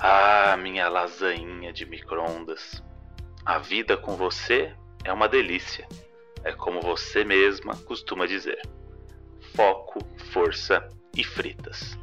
Ah, minha lasanha de micro-ondas. A vida com você é uma delícia. É como você mesma costuma dizer: foco, força e fritas.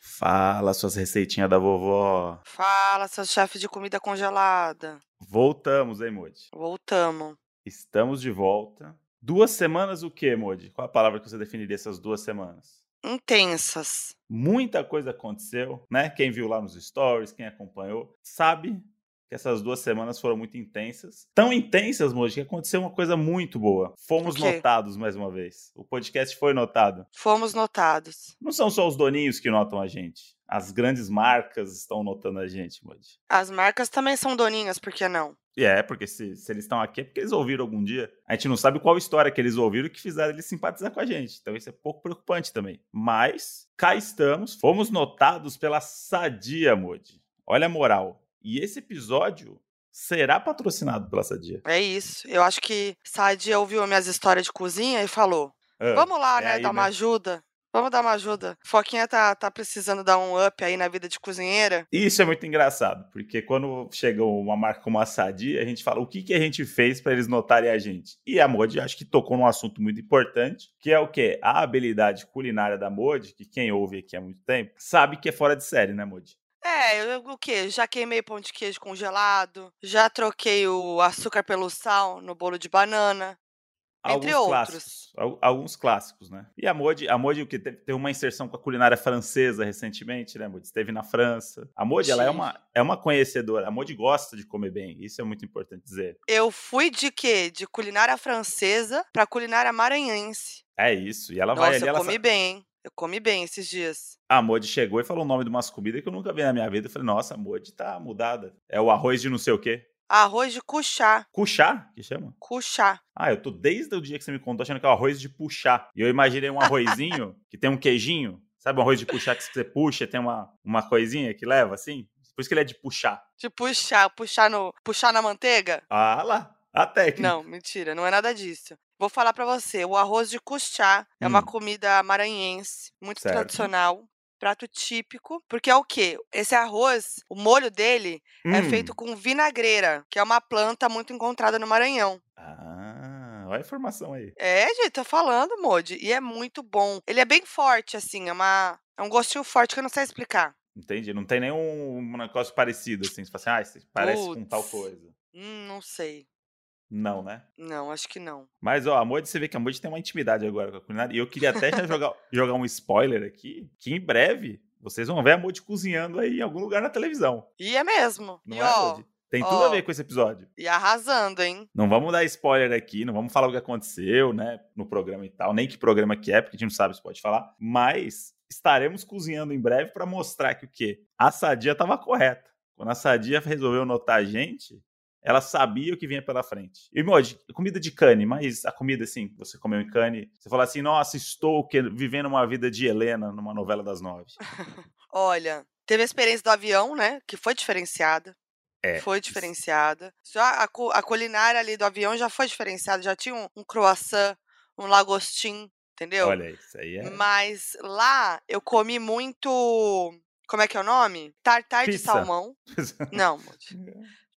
Fala, suas receitinhas da vovó. Fala, seu chefe de comida congelada. Voltamos, hein, Modi? Voltamos. Estamos de volta. Duas semanas o quê, Modi? Qual a palavra que você definiria essas duas semanas? Intensas. Muita coisa aconteceu, né? Quem viu lá nos stories, quem acompanhou, sabe que essas duas semanas foram muito intensas. Tão intensas, Moji, que aconteceu uma coisa muito boa. Fomos notados mais uma vez. O podcast foi notado. Fomos notados. Não são só os doninhos que notam a gente. As grandes marcas estão notando a gente, Moji. As marcas também são doninhas, por que não? E é, porque se, se eles estão aqui é porque eles ouviram algum dia. A gente não sabe qual história que eles ouviram que fizeram eles simpatizar com a gente. Então isso é pouco preocupante também. Mas cá estamos, fomos notados pela Sadia, Modi. Olha a moral. E esse episódio será patrocinado pela Sadia. É isso. Eu acho que Sadia ouviu minhas histórias de cozinha e falou: Ah, Vamos lá, é né? aí, dar uma né? ajuda. Vamos dar uma ajuda. Foquinha tá, tá precisando dar um up aí na vida de cozinheira. Isso é muito engraçado, porque quando chega uma marca como a Sadia, a gente fala o que, que a gente fez para eles notarem a gente. E a Modi acho que tocou num assunto muito importante, que é o quê? A habilidade culinária da Modi, que quem ouve aqui há muito tempo, sabe que é fora de série, né, Modi? É, eu, o quê? Já queimei pão de queijo congelado, já troquei o açúcar pelo sal no bolo de banana. Entre alguns outros. clássicos, al- alguns clássicos, né? E a Modi, a Modi o que teve, uma inserção com a culinária francesa recentemente, né, Modi? Esteve na França. A Modi, ela é uma, é uma conhecedora. A Modi gosta de comer bem. Isso é muito importante dizer. Eu fui de quê? De culinária francesa pra culinária maranhense. É isso. E ela vai Nossa, ali, eu ela comi sa- bem, hein? Eu comi bem esses dias. A Modi chegou e falou o nome de umas comidas que eu nunca vi na minha vida. Eu falei, nossa, a Modi tá mudada. É o arroz de não sei o quê. Arroz de cuchá. Cuchá, que chama? Cuchá. Ah, eu tô desde o dia que você me contou achando que é o arroz de puxar. E eu imaginei um arrozinho que tem um queijinho. Sabe um arroz de puxar que você puxa, tem uma, uma coisinha que leva assim? Por isso que ele é de puxar. De puxar, puxar no, puxar na manteiga? Ah lá, a técnica. Não, mentira, não é nada disso. Vou falar pra você, o arroz de cuchá é uma Hum. comida maranhense, muito Certo. tradicional, prato típico, porque é o quê? Esse arroz, o molho dele é Hum. feito com vinagreira, que é uma planta muito encontrada no Maranhão. Ah, olha a informação aí. É, gente, tô falando, Modi, e é muito bom. Ele é bem forte, assim, é uma é um gostinho forte que eu não sei explicar. Entendi. Não tem nenhum negócio parecido assim. Você fala assim, ah, parece com tal Puts. coisa. Hum, não sei. Não, né? Não, acho que não. Mas, ó, a Modi, você vê que a Modi tem uma intimidade agora com a culinária. E eu queria até já jogar, jogar um spoiler aqui, que em breve vocês vão ver a Modi cozinhando aí em algum lugar na televisão. E é mesmo. Não e é, ó, Modi? Tem tudo a ver com esse episódio. e arrasando, hein? Não vamos dar spoiler aqui, não vamos falar o que aconteceu, né, no programa e tal, nem que programa que é, porque a gente não sabe se pode falar, mas estaremos cozinhando em breve para mostrar que o quê? A Sadia estava correta. Quando a Sadia resolveu notar a gente, ela sabia o que vinha pela frente. E, Modi, comida de cane, mas a comida assim, que você comeu em cane, você fala assim, nossa, estou que- vivendo uma vida de Helena numa novela das nove. Olha, teve a experiência do avião, né? Que foi diferenciada. É, Foi diferenciada. Já a, a culinária ali do avião já foi diferenciada. Já tinha um, um croissant, um lagostim, entendeu? Olha, isso aí é Mas lá eu comi muito. Como é que é o nome? Tartar de salmão. Não.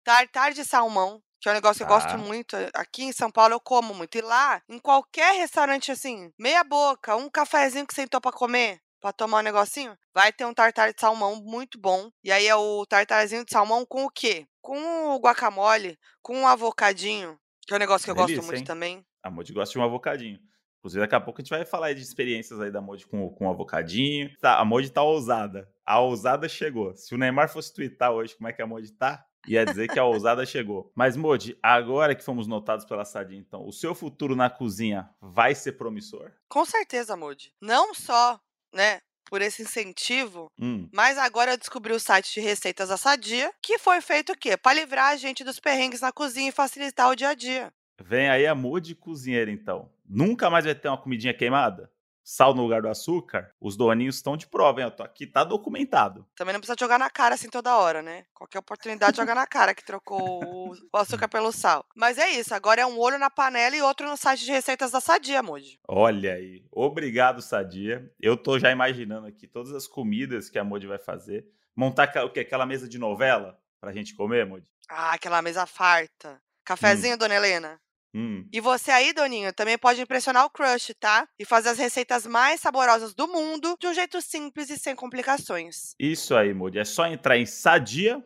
Tartar de salmão, que é um negócio que eu Tá. gosto muito. Aqui em São Paulo eu como muito. E lá, em qualquer restaurante assim, meia boca, um cafezinho que sentou pra comer, pra tomar um negocinho, vai ter um tartar de salmão muito bom. E aí é o tartarzinho de salmão com o quê? Com o guacamole, com um avocadinho, que é um negócio que eu Delícia, gosto muito hein? também. A Modi gosta de um avocadinho. Inclusive, daqui a pouco a gente vai falar aí de experiências aí da Modi com, com o avocadinho. Tá, a Modi tá ousada. A ousada chegou. Se o Neymar fosse twittar hoje como é que a Modi tá, ia dizer que a ousada chegou. Mas, Modi, agora que fomos notados pela Sadia, então, o seu futuro na cozinha vai ser promissor? Com certeza, Moody. Não só, né, por esse incentivo, Hum, mas agora eu descobri o site de receitas da Sadia, que foi feito o quê? Para livrar a gente dos perrengues na cozinha e facilitar o dia a dia. vem aí a Modi cozinheira, então. Nunca mais vai ter uma comidinha queimada? Sal no lugar do açúcar, os doninhos estão de prova, hein? Aqui, tá documentado. Também não precisa jogar na cara assim toda hora, né? Qualquer oportunidade joga na cara que trocou o, o açúcar pelo sal. Mas é isso, agora é um olho na panela e outro no site de receitas da Sadia, Moody. Olha aí. Obrigado, Sadia. Eu tô já imaginando aqui todas as comidas que a Moody vai fazer. Montar o quê? Aquela mesa de novela pra gente comer, Moody? Ah, aquela mesa farta. Cafezinho, dona Helena? Hum. E você aí, Doninho, também pode impressionar o crush, tá? E fazer as receitas mais saborosas do mundo de um jeito simples e sem complicações. Isso aí, Moody. É só entrar em sadia.com.br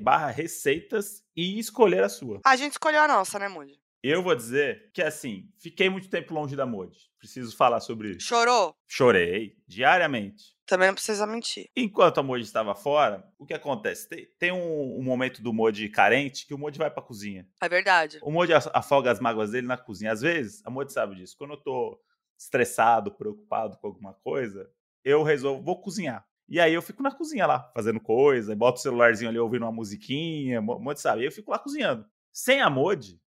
barra receitas e escolher a sua. A gente escolheu a nossa, né, Moody? Eu vou dizer que, assim, fiquei muito tempo longe da Moody. Preciso falar sobre isso. Chorou? Chorei diariamente. Também não precisa mentir. Enquanto a Moji estava fora, o que acontece? Tem, tem um, um momento do Moji carente que o Moji vai pra cozinha. É verdade. O Moji af- afoga as mágoas dele na cozinha. Às vezes, a Moji sabe disso. Quando eu tô estressado, preocupado com alguma coisa, eu resolvo, vou cozinhar. E aí eu fico na cozinha lá, fazendo coisa, boto o celularzinho ali ouvindo uma musiquinha, Mo- Moji sabe. Eu fico lá cozinhando. Sem a Moji,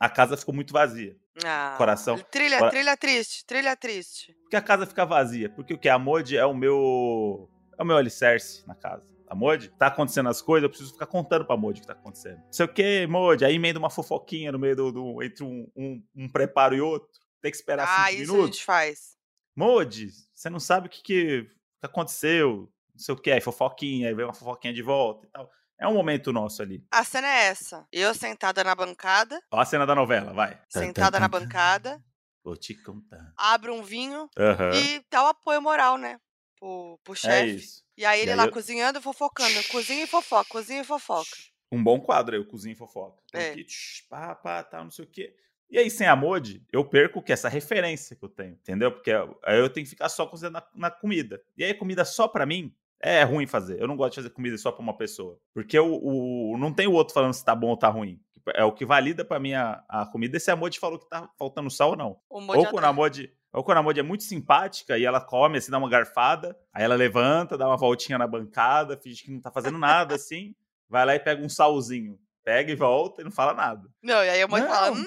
a casa ficou muito vazia. Ah, Coração. Trilha, Cora- trilha triste, trilha triste. Porque a casa fica vazia. Porque o que? A Modi é o meu. É o meu alicerce na casa. A Modi, tá acontecendo as coisas, eu preciso ficar contando pra Modi o que tá acontecendo. Não sei o que, Modi. Aí emenda uma fofoquinha no meio do. do- entre um, um, um preparo e outro. Tem que esperar Ah, cinco isso a minutos. gente faz. Modi, você não sabe o que que aconteceu. Não sei o que, aí fofoquinha, aí vem uma fofoquinha de volta e tal. É um momento nosso ali. A cena é essa. Eu sentada na bancada, Ó a cena da novela, vai. sentada na bancada, Vou te contar. abro um vinho Aham. e dá o apoio moral, né? Pro, pro É chefe. isso. E aí ele E aí lá eu- cozinhando e fofocando. Cozinha e fofoca, cozinha e fofoca. um bom quadro aí, o Cozinha e Fofoca. É. aqui, tch, pá, pá, tal, não sei o quê. E aí, sem a Modi, eu perco que? Essa referência que eu tenho, entendeu? Porque aí eu tenho que ficar só concentrado na, na comida. E aí, comida só pra mim é ruim fazer. Eu não gosto de fazer comida só pra uma pessoa. Porque o, não tem o outro falando se tá bom ou tá ruim. É o que valida pra mim a, a comida é se a Modi falou que tá faltando sal ou não. O Ou quando a Modi. Ou quando a Modi é muito simpática e ela come, assim, dá uma garfada, aí ela levanta, dá uma voltinha na bancada, finge que não tá fazendo nada, assim, vai lá e pega um salzinho. Pega e volta e não fala nada. Não, e aí o Moji fala, hum,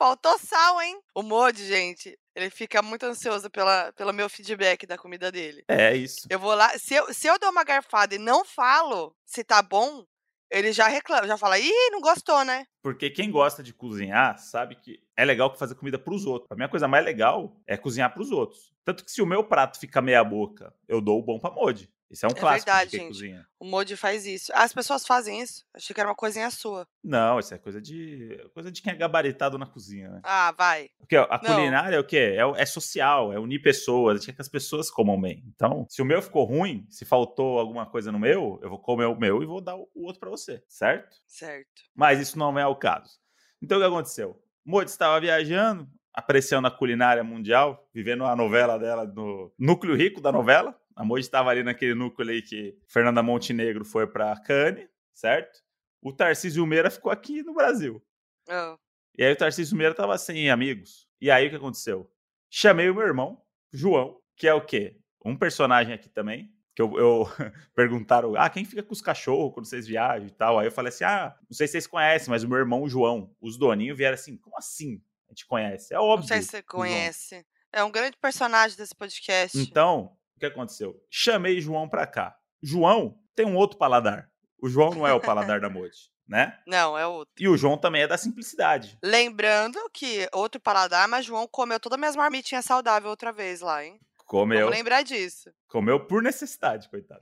faltou sal, hein? O Moji, gente, ele fica muito ansioso pela, pelo meu feedback da comida dele. É isso. Eu vou lá, se eu, se eu dou uma garfada e não falo se tá bom, ele já reclama, já fala, ih, não gostou, né? Porque quem gosta de cozinhar sabe que é legal fazer comida pros outros. A minha coisa mais legal é cozinhar pros outros. Tanto que se o meu prato fica meia boca, eu dou o bom pra Modi. Isso é um É clássico verdade, de gente. cozinha. O Moji faz isso. As pessoas fazem isso. Achei que era uma coisinha sua. Não, isso é coisa de coisa de quem é gabaritado na cozinha, né? Ah, vai. Porque a Não. culinária é o quê? É, é social, é unir pessoas, a gente quer que as pessoas comam bem. Então, se o meu ficou ruim, se faltou alguma coisa no meu, eu vou comer o meu e vou dar o outro pra você, certo? Certo. Mas isso não é o caso. Então, o que aconteceu? Modi estava viajando, apreciando a culinária mundial, vivendo a novela dela no núcleo rico da novela. A Modi estava ali naquele núcleo aí que Fernanda Montenegro foi pra Cannes, certo? O Tarcísio Meira ficou aqui no Brasil. Ah, E aí o Tarcísio Meira tava sem amigos. E aí o que aconteceu? Chamei o meu irmão, João, que é o quê? Um personagem aqui também. Que eu, eu perguntaram, ah, quem fica com os cachorros quando vocês viajam e tal? Aí eu falei assim, ah, não sei se vocês conhecem, mas o meu irmão, o João, os doninhos vieram assim, como assim? A gente conhece. É não óbvio. sei se você conhece. É um grande personagem desse podcast. Então, que aconteceu? Chamei João pra cá. João tem um outro paladar. O João não é o paladar da Modi, né? Não, é outro. E o João também é da simplicidade. Lembrando que outro paladar, mas João comeu todas as minhas marmitinhas saudáveis outra vez lá, hein? Comeu. Vamos lembrar disso. Comeu por necessidade, coitado.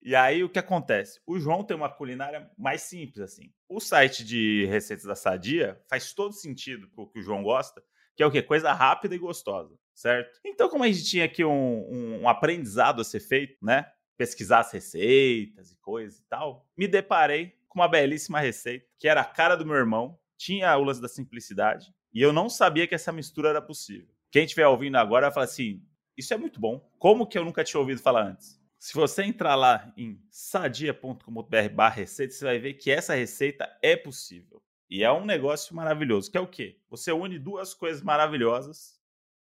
e aí o que acontece? O João tem uma culinária mais simples, assim. O site de receitas da Sadia faz todo sentido com o que o João gosta, que é o quê? Coisa rápida e gostosa, certo? Então, como a gente tinha aqui um, um- aprendizado a ser feito, né? Pesquisar as receitas e coisas e tal, me deparei com uma belíssima receita, que era a cara do meu irmão, tinha lance da simplicidade, e eu não sabia que essa mistura era possível. Quem estiver ouvindo agora vai falar assim: isso é muito bom. Como que eu nunca tinha ouvido falar antes? Se você entrar lá em sadia.com.br barra receita, você vai ver que essa receita é possível. E é um negócio maravilhoso, que é o quê? Você une duas coisas maravilhosas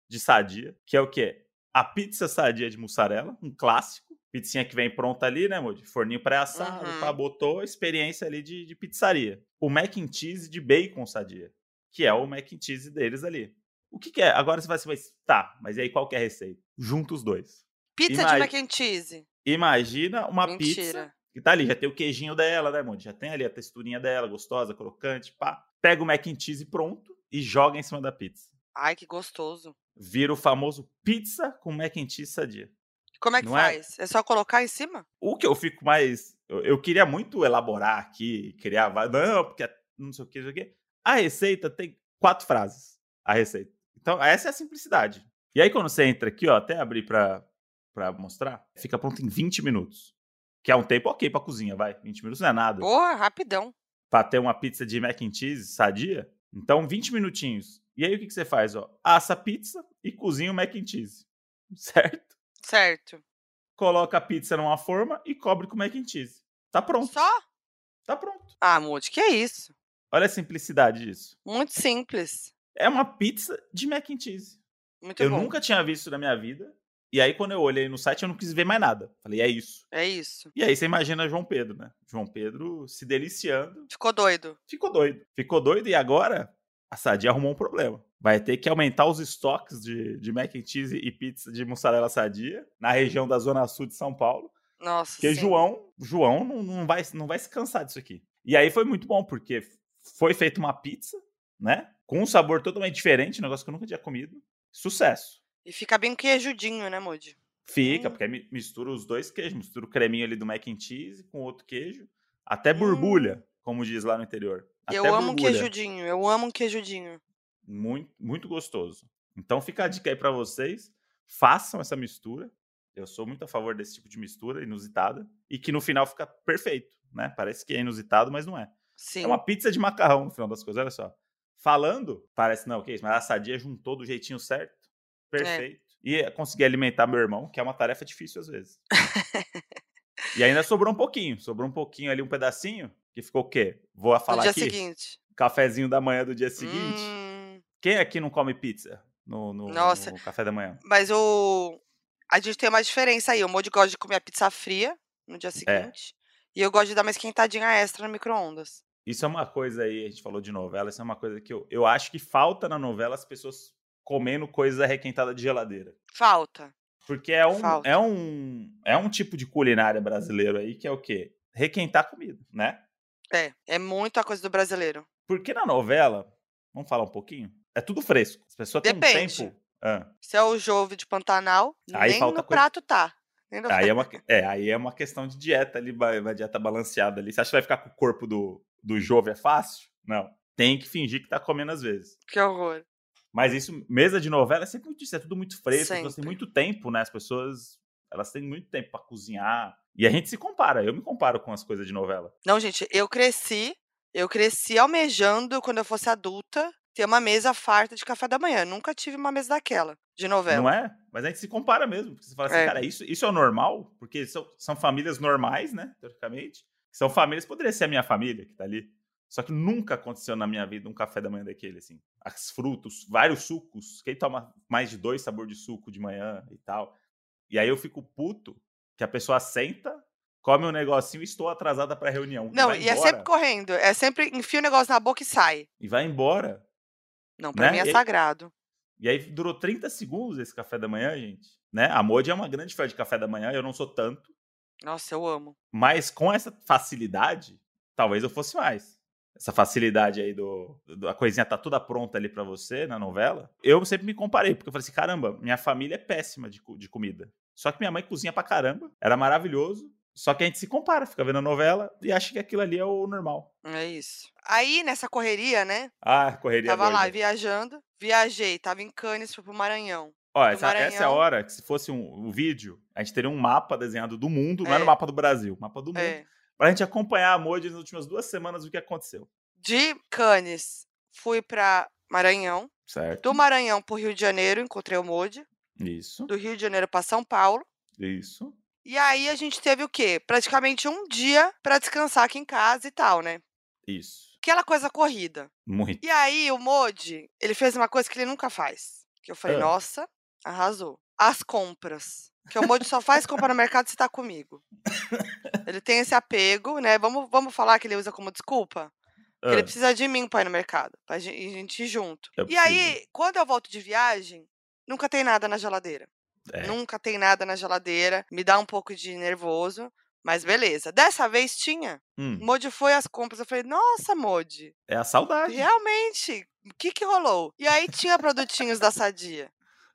de sadia, que é o quê? A pizza sadia de mussarela, um clássico. Pizzinha que vem pronta ali, né, amor? De forninho pré-assado, Uhum. pá, botou experiência ali de, de pizzaria. O mac and cheese de bacon sadia, que é o mac and cheese deles ali. O que, que é? Agora você vai assim, mas tá, mas e aí qual que é a receita? Junta os dois. Pizza Ima- de mac and cheese. Imagina uma pizza Mentira. que tá ali, já tem o queijinho dela, né, Monte? Já tem ali a texturinha dela, gostosa, crocante, pá. Pega o mac and cheese pronto e joga em cima da pizza. Ai, que gostoso. Vira o famoso pizza com mac and cheese sadia. Como é que Não é? faz? É? só colocar em cima? O que eu fico mais. Eu, eu queria muito elaborar aqui, criar. Não, porque é não sei o que, não sei o que. A receita tem quatro frases. A receita. Então, essa é a simplicidade. E aí, quando você entra aqui, ó, até abrir pra, pra mostrar, fica pronto em 20 minutos. Que é um tempo ok pra cozinha, vai. 20 minutos não é nada. Porra, rapidão. Pra ter uma pizza de mac and cheese sadia. Então, 20 minutinhos. E aí, o que, que você faz? Ó? Assa a pizza e cozinha o mac and cheese. Certo? Certo. Coloca a pizza numa forma e cobre com mac and cheese. Tá pronto. Só? Tá pronto. Ah, Moody, que é isso? Olha a simplicidade disso. Muito simples. É uma pizza de mac and cheese. Muito eu bom. nunca tinha visto na minha vida. E aí, quando eu olhei no site, eu não quis ver mais nada. Falei, é isso. É isso. E aí você imagina João Pedro, né? João Pedro se deliciando. Ficou doido. Ficou doido. Ficou doido e agora a Sadia arrumou um problema. Vai ter que aumentar os estoques de, de mac and cheese e pizza de mussarela sadia na região da Zona Sul de São Paulo. Nossa. Porque sim. João, João não, não, vai, não vai se cansar disso aqui. E aí foi muito bom, porque foi feita uma pizza, né? Com um sabor totalmente diferente, um negócio que eu nunca tinha comido. Sucesso. E fica bem queijudinho, né, Moody? Fica, Hum. porque mistura os dois queijos. Mistura o creminho ali do mac and cheese com outro queijo. Até borbulha, como diz lá no interior. Até Hum. eu amo um queijudinho. Eu amo um queijudinho. Muito, muito gostoso. Então fica a dica aí pra vocês. Façam essa mistura. Eu sou muito a favor desse tipo de mistura inusitada. E que no final fica perfeito, né? Parece que é inusitado, mas não é. Sim. É uma pizza de macarrão, no final das coisas, olha só. Falando, parece não, que isso, mas a Sadia juntou do jeitinho certo. Perfeito. E consegui alimentar meu irmão, que é uma tarefa difícil às vezes. e ainda sobrou um pouquinho. Sobrou um pouquinho ali, um pedacinho, que ficou o quê? Vou No falar dia aqui. seguinte. Cafezinho da manhã do dia seguinte. Hum, Quem aqui não come pizza no, no- Nossa. no café da manhã? mas o. A gente tem uma diferença aí. O Moody gosta de comer a pizza fria no É. dia seguinte. E eu gosto de dar uma esquentadinha extra no micro-ondas. Isso é uma coisa aí, a gente falou de novela, isso é uma coisa que eu, eu acho que falta na novela as pessoas comendo coisa requentada de geladeira. Falta. Porque é um, Falta. é um, é um tipo de culinária brasileiro aí que é o quê? Requentar comida, né? É. É muito a coisa do brasileiro. Porque na novela, vamos falar um pouquinho? É tudo fresco. As pessoas têm um tempo. Ah, Se é o Jove de Pantanal, Aí nem no coisa- prato tá. No- aí, é uma, é, aí é uma questão de dieta ali, uma dieta balanceada ali. Você acha que vai ficar com o corpo do, do Jove é fácil? Não. Tem que fingir que tá comendo às vezes. Que horror. Mas isso, mesa de novela é sempre muito isso, é tudo muito fresco, as pessoas têm muito tempo, né? As pessoas, elas têm muito tempo pra cozinhar. E a gente se compara, eu me comparo com as coisas de novela. Não, gente, eu cresci, eu cresci almejando, quando eu fosse adulta, ter uma mesa farta de café da manhã. Nunca tive uma mesa daquela, de novela. Não é? Mas a gente se compara mesmo. Porque você fala assim, É. cara, isso, isso é o normal? Porque são, são famílias normais, né? Teoricamente. São famílias, poderia ser a minha família que tá ali. Só que nunca aconteceu na minha vida um café da manhã daquele, assim. As frutas, vários sucos. Quem toma mais de dois sabores de suco de manhã e tal. E aí eu fico puto que a pessoa senta, come um negocinho e estou atrasada pra reunião. Não, vai e é sempre correndo. É sempre enfia o negócio na boca e sai. E vai embora. Não, pra Né? mim é E aí- sagrado. E aí durou 30 segundos esse café da manhã, gente. Né? A Modi é uma grande fã de café da manhã, eu não sou tanto. Nossa, eu amo. Mas com essa facilidade, talvez eu fosse mais. Essa facilidade aí do, do- a coisinha tá toda pronta ali pra você na novela. Eu sempre me comparei, porque eu falei assim: caramba, minha família é péssima de, de comida. Só que minha mãe cozinha pra caramba, era maravilhoso. Só que a gente se compara, fica vendo a novela e acha que aquilo ali é o normal. É isso. Aí, nessa correria, né? Ah, correria Tava lá doida. viajando. Viajei, tava em Cannes, fui pro Maranhão. Ó, essa, essa é a Maranhão. hora que se fosse um, um vídeo, a gente teria um mapa desenhado do mundo, não era o É. mapa do Brasil, mapa do mundo, É. pra gente acompanhar a Modi nas últimas duas semanas o que aconteceu. De Cannes, fui pra Maranhão. Certo? Do Maranhão pro Rio de Janeiro, encontrei o Modi. Isso, Do Rio de Janeiro pra São Paulo. isso. E aí a gente teve o quê? Praticamente um dia pra descansar aqui em casa e tal, né? Isso. Aquela coisa corrida. Muito. E aí o Modi, ele fez uma coisa que ele nunca faz. Que eu falei, Ah. nossa, arrasou. As compras. Que o Modi só faz compra no mercado se tá comigo. Ele tem esse apego, né? Vamos, vamos falar que ele usa como desculpa? Porque ele precisa de mim pra ir no mercado, pra gente ir junto. Eu E aí, quando eu volto de viagem, nunca tem nada na geladeira. é. Nunca tem nada na geladeira. Me dá um pouco de nervoso, mas beleza. Dessa vez tinha. Hum, Modi foi às compras. Eu falei, nossa, Modi, é a saudade. realmente, o que que rolou? E aí tinha produtinhos da Sadia,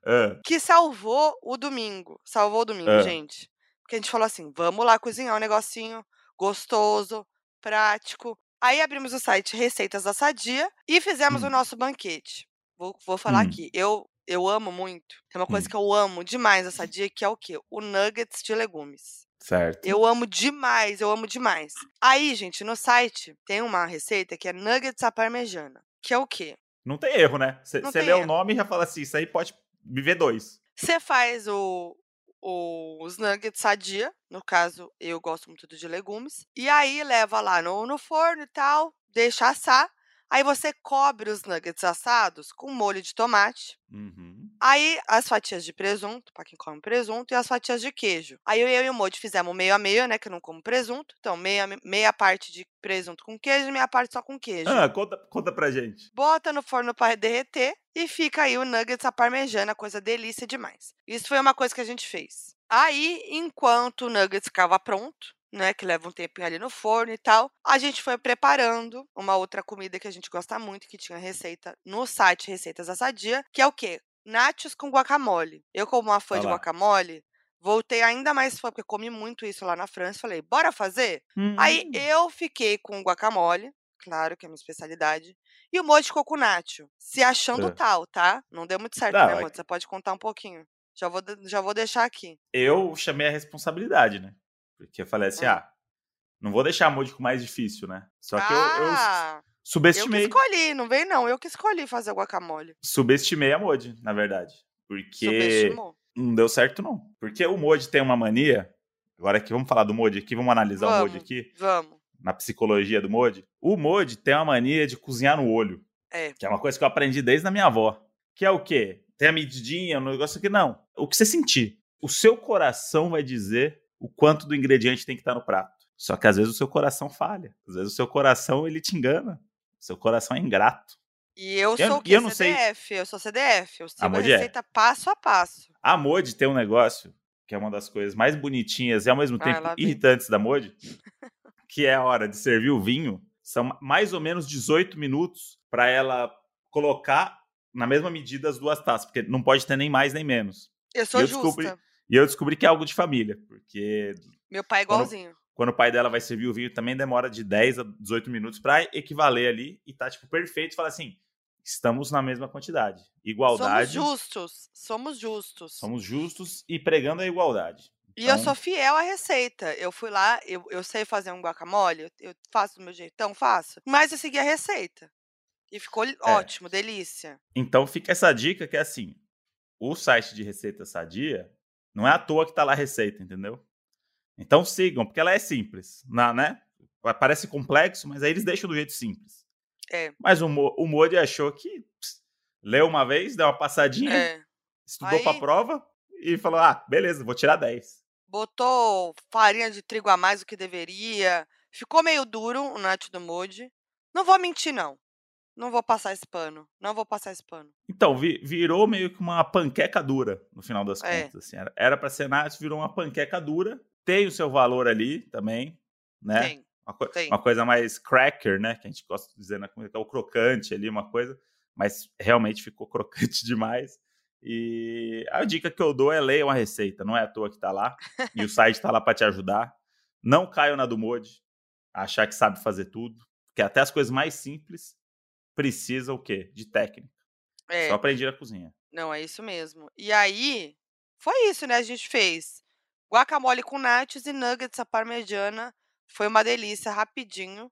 Ah, que salvou o domingo. Salvou o domingo, Ah. gente. Porque a gente falou assim, vamos lá cozinhar um negocinho gostoso, prático. Aí abrimos o site Receitas da Sadia e fizemos Hum. o nosso banquete. Vou, vou falar Hum. aqui. Eu, eu amo muito. Tem uma coisa Hum. que eu amo demais da Sadia, que é o quê? O nuggets de legumes. certo. Eu amo demais, eu amo demais. Aí, gente, no site tem uma receita que é nuggets à parmejana. Que é o quê? Não tem erro, né? Você lê o erro. nome e já fala assim, isso aí pode viver dois. Você faz o, o- os nuggets sadia, no caso, eu gosto muito de legumes, e aí leva lá no, no forno e tal, deixa assar. Aí você cobre os nuggets assados com molho de tomate. Uhum. Aí as fatias de presunto, pra quem come presunto, e as fatias de queijo. Aí eu e o Moji fizemos meio a meio, né? Que eu não como presunto. Então, meia, meia parte de presunto com queijo e meia parte só com queijo. Ah, conta, conta pra gente. Bota no forno para derreter e fica aí o nuggets à parmejana, coisa delícia demais. Isso foi uma coisa que a gente fez. Aí, enquanto o nuggets ficava pronto, né, que leva um tempinho ali no forno e tal, a gente foi preparando uma outra comida que a gente gosta muito, que tinha receita no site Receitas da Sadia, que é o quê? Nachos com guacamole. Eu, como uma fã Olha de lá. guacamole, voltei ainda mais fã, porque comi muito isso lá na França. Falei, bora fazer? Aí Hum. eu fiquei com o guacamole, claro que é a minha especialidade, e o molho de coco nacho, se achando É. tal, tá? Não deu muito certo, Não, né, é Moji? Você pode contar um pouquinho. Já vou, já vou deixar aqui. Eu chamei a responsabilidade, né? Porque eu falei assim, Hum. ah, não vou deixar a Môdico mais difícil, né? Só que eu, eu ah, eu que subestimei. escolhi, não vem não, eu que escolhi fazer o guacamole. Subestimei a Modi, na verdade. Porque Subestimou. não deu certo, não. Porque o Modi tem uma mania. Agora aqui, vamos falar do Modi aqui, vamos analisar o Modi Vamos. aqui, Vamos. na psicologia do Modi. O Modi tem uma mania de cozinhar no olho. É. Que é uma coisa que eu aprendi desde a minha avó. Que é o quê? Tem a medidinha, um negócio aqui. Não. O que você sentir. O seu coração vai dizer o quanto do ingrediente tem que estar no prato. Só que às vezes o seu coração falha. Às vezes o seu coração ele te engana. O seu coração é ingrato. E eu Eu- sou o e quê? eu não sei- CDF, eu sou CDF, eu sigo a Moji é. receita passo a passo. A Modi tem um negócio que é uma das coisas mais bonitinhas e ao mesmo Ah, tempo vem. irritantes da Modi, que é a hora de servir o vinho. São mais ou menos 18 minutos para ela colocar na mesma medida as duas taças, porque não pode ter nem mais nem menos. Eu sou eu justa. descobri- E eu descobri que é algo de família, porque Meu pai é igualzinho. quando o pai dela vai servir o vinho também demora de 10 a 18 minutos para equivaler ali e tá tipo perfeito, fala assim, estamos na mesma quantidade. Igualdade. Somos justos, somos justos. somos justos e pregando a igualdade. E eu Então- sou fiel à receita. Eu fui lá, eu, eu sei fazer um guacamole, eu, faço do meu jeitão, faço. Mas eu segui a receita. E ficou É. ótimo, delícia. Então fica essa dica que é assim, o site de receita sadia não é à toa que tá lá a receita, entendeu? Então sigam, porque ela é simples, na- né? Parece complexo, mas aí eles deixam do jeito simples. É. Mas o, Mo- o Modi achou que ps, leu uma vez, deu uma passadinha, É. estudou Aí- prova e falou: ah, beleza, vou tirar 10. Botou farinha de trigo a mais do que deveria. Ficou meio duro o nacho do Moji. Não vou mentir, não. Não vou passar esse pano. Não vou passar esse pano. Então, vi- virou meio que uma panqueca dura, no final das É. contas. Assim. Era, pra ser nacho, virou uma panqueca dura. Tem o seu valor ali também, né? Tem. Uma, co- Tem. uma coisa mais cracker, né? Que a gente gosta de dizer na comida, que é o crocante ali, uma coisa. Mas realmente ficou crocante demais. E a dica que eu dou é ler uma receita. Não é à toa que tá lá. E o site tá lá para te ajudar. Não caiam na do Modi. Achar que sabe fazer tudo. Porque até as coisas mais simples precisam o quê? De técnica. É. Só aprendi na cozinha. Não, é isso mesmo. E aí, foi isso, né? A gente fez guacamole com nachos e nuggets à parmegiana. Foi uma delícia, rapidinho.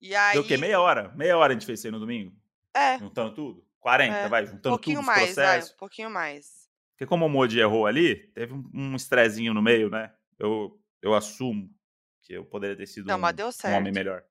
E aí... Deu o quê? Meia hora? Meia hora a gente fez isso aí no domingo? É, Juntando tudo? 40, É, vai, juntando pouquinho tudo, os mais, vai, um pouquinho mais. Porque como o Modi errou ali, teve um- estrezinho no meio, né? Eu, eu assumo que eu poderia ter sido Não, um, mas deu um homem certo. melhor.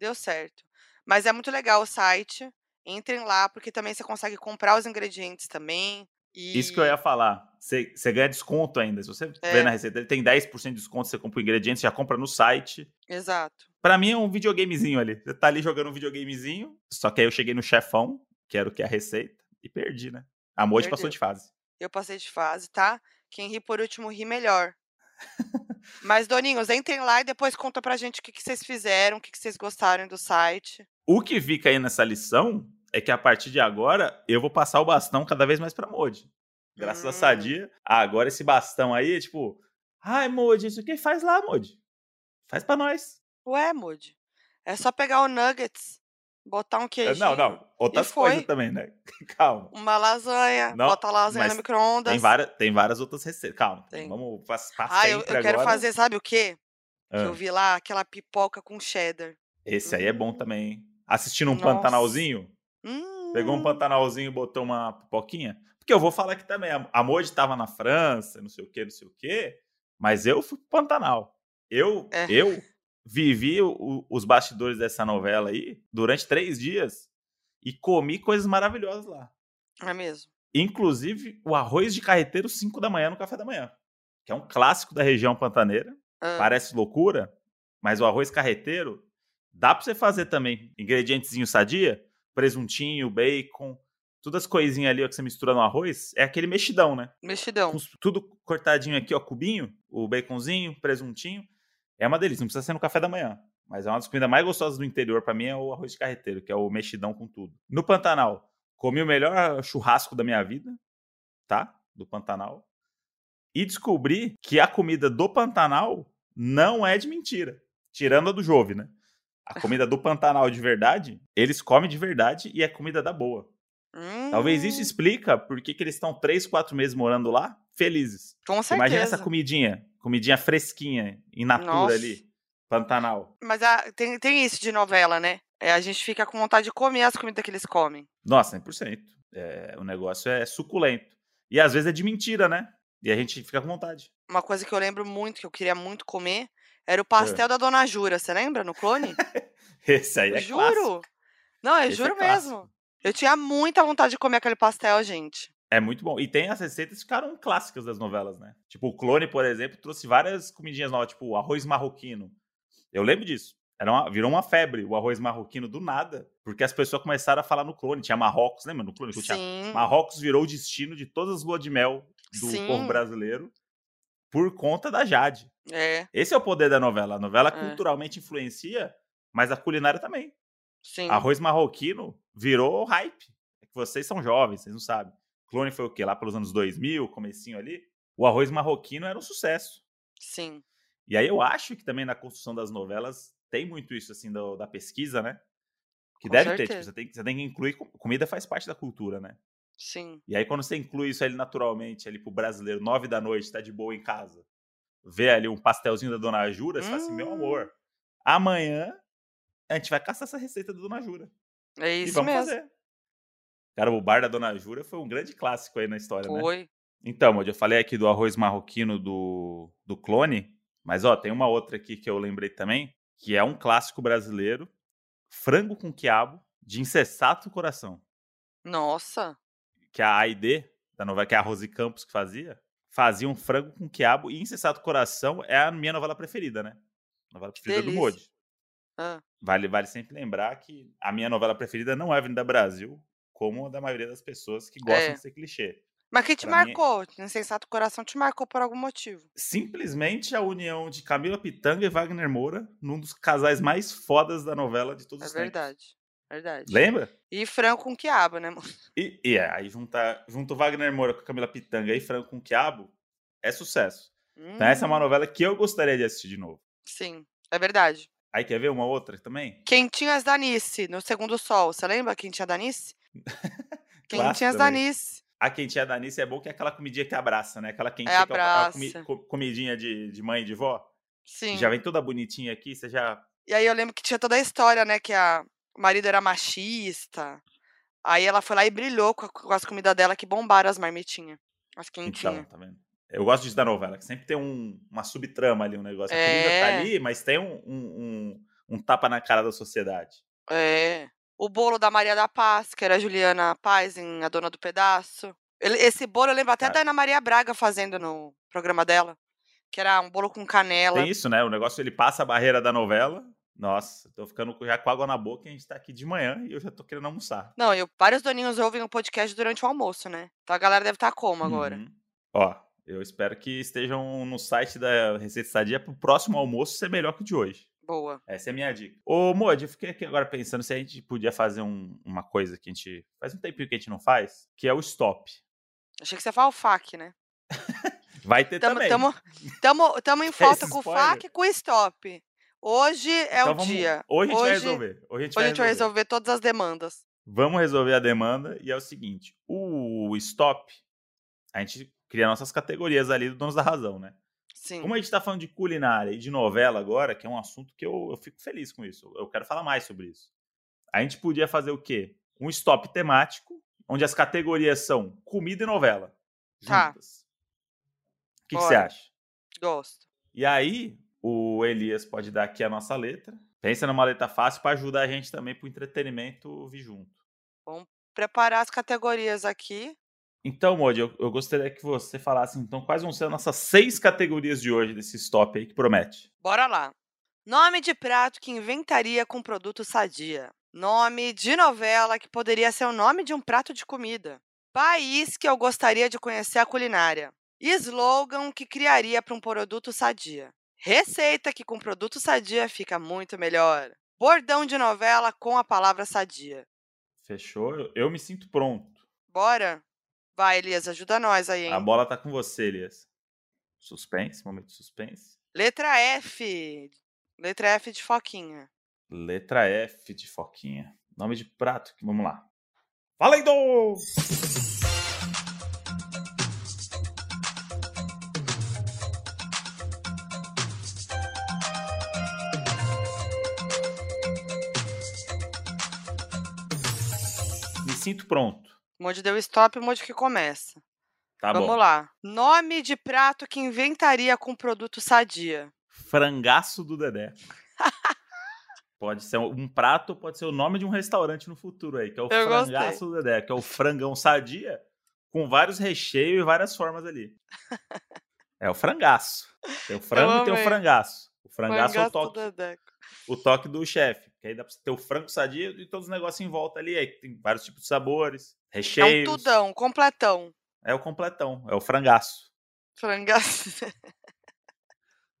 Deu certo. Mas é muito legal o site. Entrem lá, porque também você consegue comprar os ingredientes também. E... Isso que eu ia falar. Você você ganha desconto ainda. Se você É. vê na receita, ele tem 10% de desconto, você compra o ingrediente, já compra no site. Exato. Pra mim é um videogamezinho ali. Você tá ali jogando um videogamezinho, só que aí eu cheguei no chefão, que era o que é a receita, e perdi, né? A Moji passou de fase. Eu passei de fase, tá? Quem ri por último ri melhor. Mas, Doninhos, entrem lá e depois conta pra gente o que, que vocês fizeram, o que, que vocês gostaram do site. O que fica aí nessa lição é que a partir de agora eu vou passar o bastão cada vez mais pra Moji. Graças a Hum. Sadia. Agora esse bastão aí é tipo, ai, Moji, isso aqui faz lá, Moji. Faz pra nós. Ué, Moody. É só pegar o nuggets, botar um É, queijinho, Não, não. Outras coisas também, né? Calma. uma lasanha, Não, bota a lasanha no micro-ondas. Tem várias, tem várias outras receitas. Calma. Tem. Vamos pas- pra Ah, eu, eu quero agora. fazer, sabe o quê? Que Ah, eu vi lá, aquela pipoca com cheddar. Esse aí é bom Hum. também. hein? Assistindo um Nossa. Pantanalzinho, Hum, pegou um Pantanalzinho e botou uma pipoquinha. Porque eu vou falar aqui também. A Moji tava na França, não sei o que, não sei o que. Mas eu fui pro Pantanal. Eu, É. eu vivi o- o- os bastidores dessa novela aí durante três dias e comi coisas maravilhosas lá. É mesmo. Inclusive o arroz de carreteiro 5 da manhã no café da manhã. Que é um clássico da região pantaneira. Ah, Parece loucura, mas o arroz carreteiro dá pra você fazer também. Ingredientezinho sadia, presuntinho, bacon, todas as coisinhas ali ó, que você mistura no arroz. É aquele mexidão, né? Mexidão. Com tudo cortadinho aqui, ó, cubinho, o baconzinho, presuntinho. É uma delícia, não precisa ser no café da manhã. Mas é uma das comidas mais gostosas do interior pra mim é o arroz de carreteiro, que é o mexidão com tudo. No Pantanal, comi o melhor churrasco da minha vida, tá? Do Pantanal. E descobri que a comida do Pantanal não é de mentira. Tirando a do Jove, né? A comida do Pantanal de verdade, eles comem de verdade e é comida da boa. Talvez isso Hum, explica por que, que eles estão três, quatro meses morando lá, felizes. Com Você Imagina essa certeza. comidinha, comidinha fresquinha, in natura Nossa. ali, Pantanal. Mas ah, tem, tem isso de novela, né? É, a gente fica com vontade de comer as comidas que eles comem. Nossa, 100%. É, o negócio é suculento. E às vezes é de mentira, né? E a gente fica com vontade. Uma coisa que eu lembro muito, que eu queria muito comer, era o É. pastel da Dona Jura. Você lembra no clone? Esse aí é juro. clássico. Não, eu Esse é juro clássico. mesmo. Eu tinha muita vontade de comer aquele pastel, gente. É muito bom. E tem as receitas que ficaram clássicas das novelas, né? Tipo, o Clone, por exemplo, trouxe várias comidinhas novas, tipo o arroz marroquino. Eu lembro disso. Era uma- virou uma febre o arroz marroquino do nada, porque as pessoas começaram a falar no Clone. Tinha Marrocos, lembra no Clone? que Tinha Sim. Marrocos virou o destino de todas as luas de mel do Sim. povo brasileiro por conta da Jade. É, Esse é o poder da novela. A novela É. culturalmente influencia, mas a culinária também. sim. Arroz marroquino virou hype. É que vocês são jovens, vocês não sabem. Clone foi o quê? Lá pelos anos 2000, comecinho ali. O arroz marroquino era um sucesso. Sim. E aí eu acho que também na construção das novelas tem muito isso, assim, do- da pesquisa, né? Que Com deve ter, tipo, certeza. você tem, que- você tem que incluir. com- Comida faz parte da cultura, né? Sim. E aí, quando você inclui isso ali naturalmente, ali pro brasileiro, nove da noite, tá de boa em casa, vê ali um pastelzinho da Dona Jura, você fala assim, meu Hum. amor, amanhã a gente vai caçar essa receita da Dona Jura. É e isso vamos mesmo. fazer. Cara, o bar da Dona Jura foi um grande clássico aí na história, né? Foi. Então, eu falei aqui do arroz marroquino do, do clone, mas ó, tem uma outra aqui que eu lembrei também, que é um clássico brasileiro, frango com quiabo de incessato coração Nossa. Que a AID, da novela, que é a Rose Campos que fazia, fazia um frango com quiabo e Insensato Coração é a minha novela preferida, né? Novela preferida do. Modi. Ah, Vale, vale sempre lembrar que a minha novela preferida não é Avenida Brasil, como a da maioria das pessoas que gostam É. de ser clichê. Mas quem te Pra marcou? Insensato Coração te marcou por algum motivo. Simplesmente a união de Camila Pitanga e Wagner Moura num dos casais mais fodas da novela de todos É os tempos. verdade. Verdade. Lembra? E frango com quiabo, né, mano? E, e é, aí junta, junta o Wagner Moura com a Camila Pitanga e frango com quiabo, é sucesso. Então essa é uma Hum, novela que eu gostaria de assistir de novo. Sim, é verdade. Aí quer ver uma outra também? Quentinhas da Nice, no Segundo Sol. Você lembra Quentinha da Nice? Quentinhas da. Nice. A quentinha da Anice é bom que é aquela comidinha que abraça, né? Aquela quentinha É, que é aquela comi- abraça. co- comidinha de, de mãe e de vó. Sim. Já vem toda bonitinha aqui, você já. E aí eu lembro que tinha toda a história, né? Que a, o marido era machista. Aí ela foi lá e brilhou com, a- com as comidas dela que bombaram as marmitinhas. As Então, quentinhas. tá vendo? Eu gosto disso da novela, que sempre tem um- uma subtrama ali, um negócio. A comida tá É. ali, mas tem um, um, um- um tapa na cara da sociedade. É. O bolo da Maria da Paz, que era a Juliana Paz em A Dona do Pedaço. Ele- esse bolo eu lembro até Ah. da Ana Maria Braga fazendo no programa dela. Que era um bolo com canela. Tem isso, né? O negócio ele passa a barreira da novela Nossa, tô ficando já com água na boca e a gente tá aqui de manhã e eu já tô querendo almoçar. Não, e vários doninhos ouvem o podcast durante o almoço, né? Então a galera deve estar como agora? Uhum. Ó, eu espero que estejam no site da Receita Sadia pro próximo almoço ser melhor que o de hoje. Boa. Essa é a minha dica. Ô, Mod, eu fiquei aqui agora pensando se a gente podia fazer um- uma coisa que a gente. Faz um tempinho que a gente não faz, que é o stop. Achei que você ia falar o FAC, né? Vai ter Tamo, também. tamo, tamo, tamo em falta esse com o? FAC e com o STOP. Hoje é Então o vamos- dia. Hoje a gente vai resolver. Hoje a gente, Hoje vai, a gente vai resolver. resolver todas as demandas. Vamos resolver a demanda e é o seguinte: o stop, a gente cria nossas categorias ali do Donos da Razão, né? Sim. Como a gente tá falando de culinária e de novela agora, que é um assunto que eu, eu fico feliz com isso, eu quero falar mais sobre isso. A gente podia fazer o quê? Um stop temático, onde as categorias são comida e novela. Tá. Juntas. O que, que você acha? Gosto. E aí, o Elias pode dar aqui a nossa letra. Pensa numa letra fácil para ajudar a gente também pro entretenimento vir junto. Preparar as categorias aqui. Então, Modi, eu, eu gostaria que você falasse, então, quais vão ser as nossas seis categorias de hoje desse stop aí que promete. Bora lá. Nome de prato que inventaria com produto sadia. Nome de novela que poderia ser o nome de um prato de comida. País que eu gostaria de conhecer a culinária. Slogan que criaria para um produto sadia. Receita que com produto sadia fica muito melhor. Bordão de novela com a palavra sadia. Fechou? Eu, me sinto pronto. Bora? Vai, Elias, ajuda nós aí, hein? A bola tá com você, Elias. Suspense, momento de suspense. Letra F. Letra F de foquinha. Letra F de Foquinha. Nome de prato, vamos lá. Valendo! Sinto pronto. Mode deu stop, Mode que começa. Tá Vamos bom. lá. Nome de prato que inventaria com produto sadia. Frangaço do Dedé. Pode ser um prato, pode ser o nome de um restaurante no futuro aí, que é o Eu gostei. frangaço do Dedé, que é o frangão sadia com vários recheios e várias formas ali. É o frangaço. Tem o frango e tem o frangaço. O frangaço é o Frangaço toque. O toque do chefe. Que aí dá pra você ter o frango sadia e todos os negócios em volta ali. Aí tem vários tipos de sabores, É um recheios. tudão, completão. É o completão, é o frangaço. Frangaço.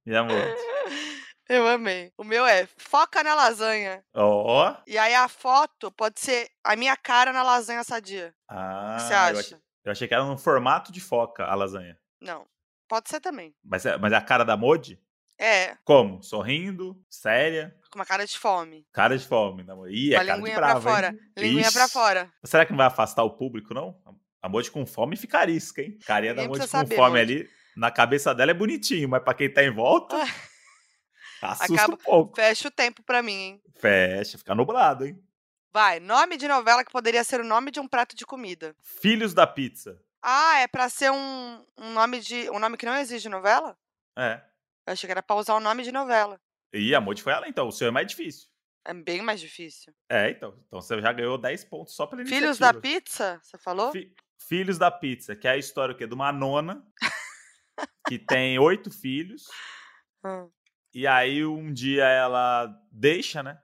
E amor. Eu amei. O meu é foca na lasanha. Ó. E aí a foto pode ser a minha cara na lasanha sadia. Ah, O que você eu acha? achei, eu achei que era no formato de foca a lasanha. Não. Pode ser também. Mas é, mas é a cara da Modi? É, Como? Sorrindo? Séria? com uma cara de fome. Cara de fome, da Modi. Ih, é cara de linguinha brava, pra fora. hein? Linguinha pra Ixi. fora. Será que não vai afastar o público, não? A Modi com fome fica arisca, hein? Carinha da Modi com saber, fome ali, na cabeça dela é bonitinho, mas pra quem tá em volta, assusta Acaba- um pouco. Fecha o tempo pra mim, hein? Fecha, fica nublado, hein? Vai, nome de novela que poderia ser o nome de um prato de comida. Filhos da Pizza. Ah, é pra ser um, um nome de. um nome que não existe de novela? É. Eu achei que era pra usar o nome de novela. E a Modi foi ela, então. O seu é mais difícil. É bem mais difícil. É, então. Então você já ganhou 10 pontos só pela iniciativa. Filhos da pizza, você falou? Fi- Filhos da Pizza, que é a história o quê? de uma nona que tem oito filhos. Hum. E aí um dia ela deixa, né?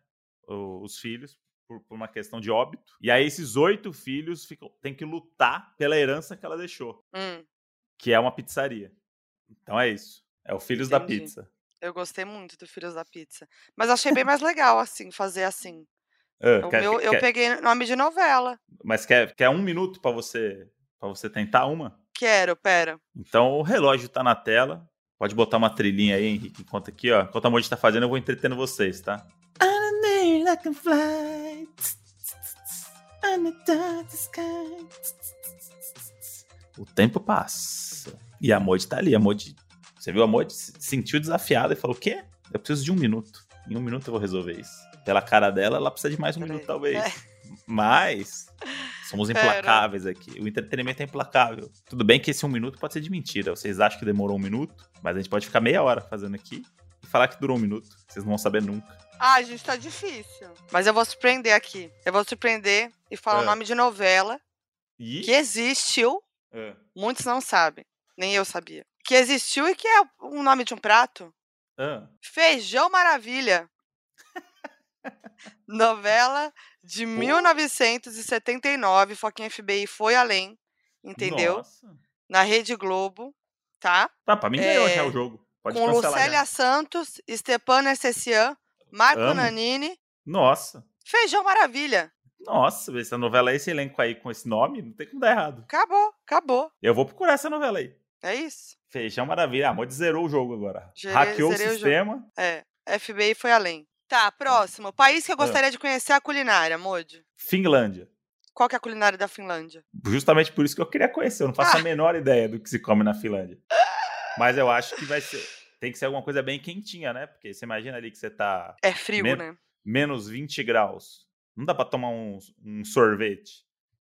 Os filhos por, por uma questão de óbito. E aí esses oito filhos ficam, têm que lutar pela herança que ela deixou, Hum, que é uma pizzaria. Então é isso. É o Filhos da Entendi. Pizza. eu gostei muito do Filhos da Pizza. Mas achei bem mais legal, assim, fazer assim. O quer- meu, eu quer- peguei nome de novela. Mas quer, quer um minuto pra você para você tentar uma? Quero, pera. Então o relógio tá na tela. Pode botar uma trilhinha aí, Henrique, enquanto aqui, ó. Enquanto a Moji tá fazendo, eu vou entretendo vocês, tá? O tempo passa. E a Moji tá ali. A Moji. Você viu a Moji? Se sentiu desafiada e falou: o quê? Eu preciso de um minuto. Em um minuto eu vou resolver isso. Pela cara dela, ela precisa de mais um Peraí. minuto, talvez. É. Mas. Somos implacáveis aqui. O entretenimento é implacável. Tudo bem que esse um minuto pode ser de mentira. Vocês acham que demorou um minuto, mas a gente pode ficar meia hora fazendo aqui e falar que durou um minuto. Vocês não vão saber nunca. Ah, gente, tá difícil. Mas eu vou surpreender aqui. Eu vou surpreender e falar o Ah. nome de novela E. que existiu. Ah, Muitos não sabem. Nem eu sabia. Que existiu e que é o nome de um prato. ah. Feijão Maravilha. Novela de Pô. 1979, Foquinha FBI foi além, entendeu? Nossa. Na Rede Globo, tá? Tá, pra mim ganhou É, já o jogo. Pode Com Lucélia já. Santos, Stepan Ercecian, Marco Amo. Nanini, Nossa. Feijão Maravilha. Nossa, essa novela aí, esse elenco aí com esse nome, não tem como dar errado. Acabou, acabou. Eu vou procurar essa novela aí. É isso. Feijão Maravilha. Ah, Mod zerou o jogo agora. Zerei- Hackeou o zerei o sistema. É, FBI foi além. Tá, próximo. País que eu gostaria de conhecer é a culinária, Modi. Finlândia. Qual que é a culinária da Finlândia? Justamente por isso que eu queria conhecer. Eu não faço a menor ideia do que se come na Finlândia. Mas eu acho que vai ser. Tem que ser alguma coisa bem quentinha, né? Porque você imagina ali que você tá É frio, Men- né? menos 20 graus. Não dá pra tomar um, um sorvete.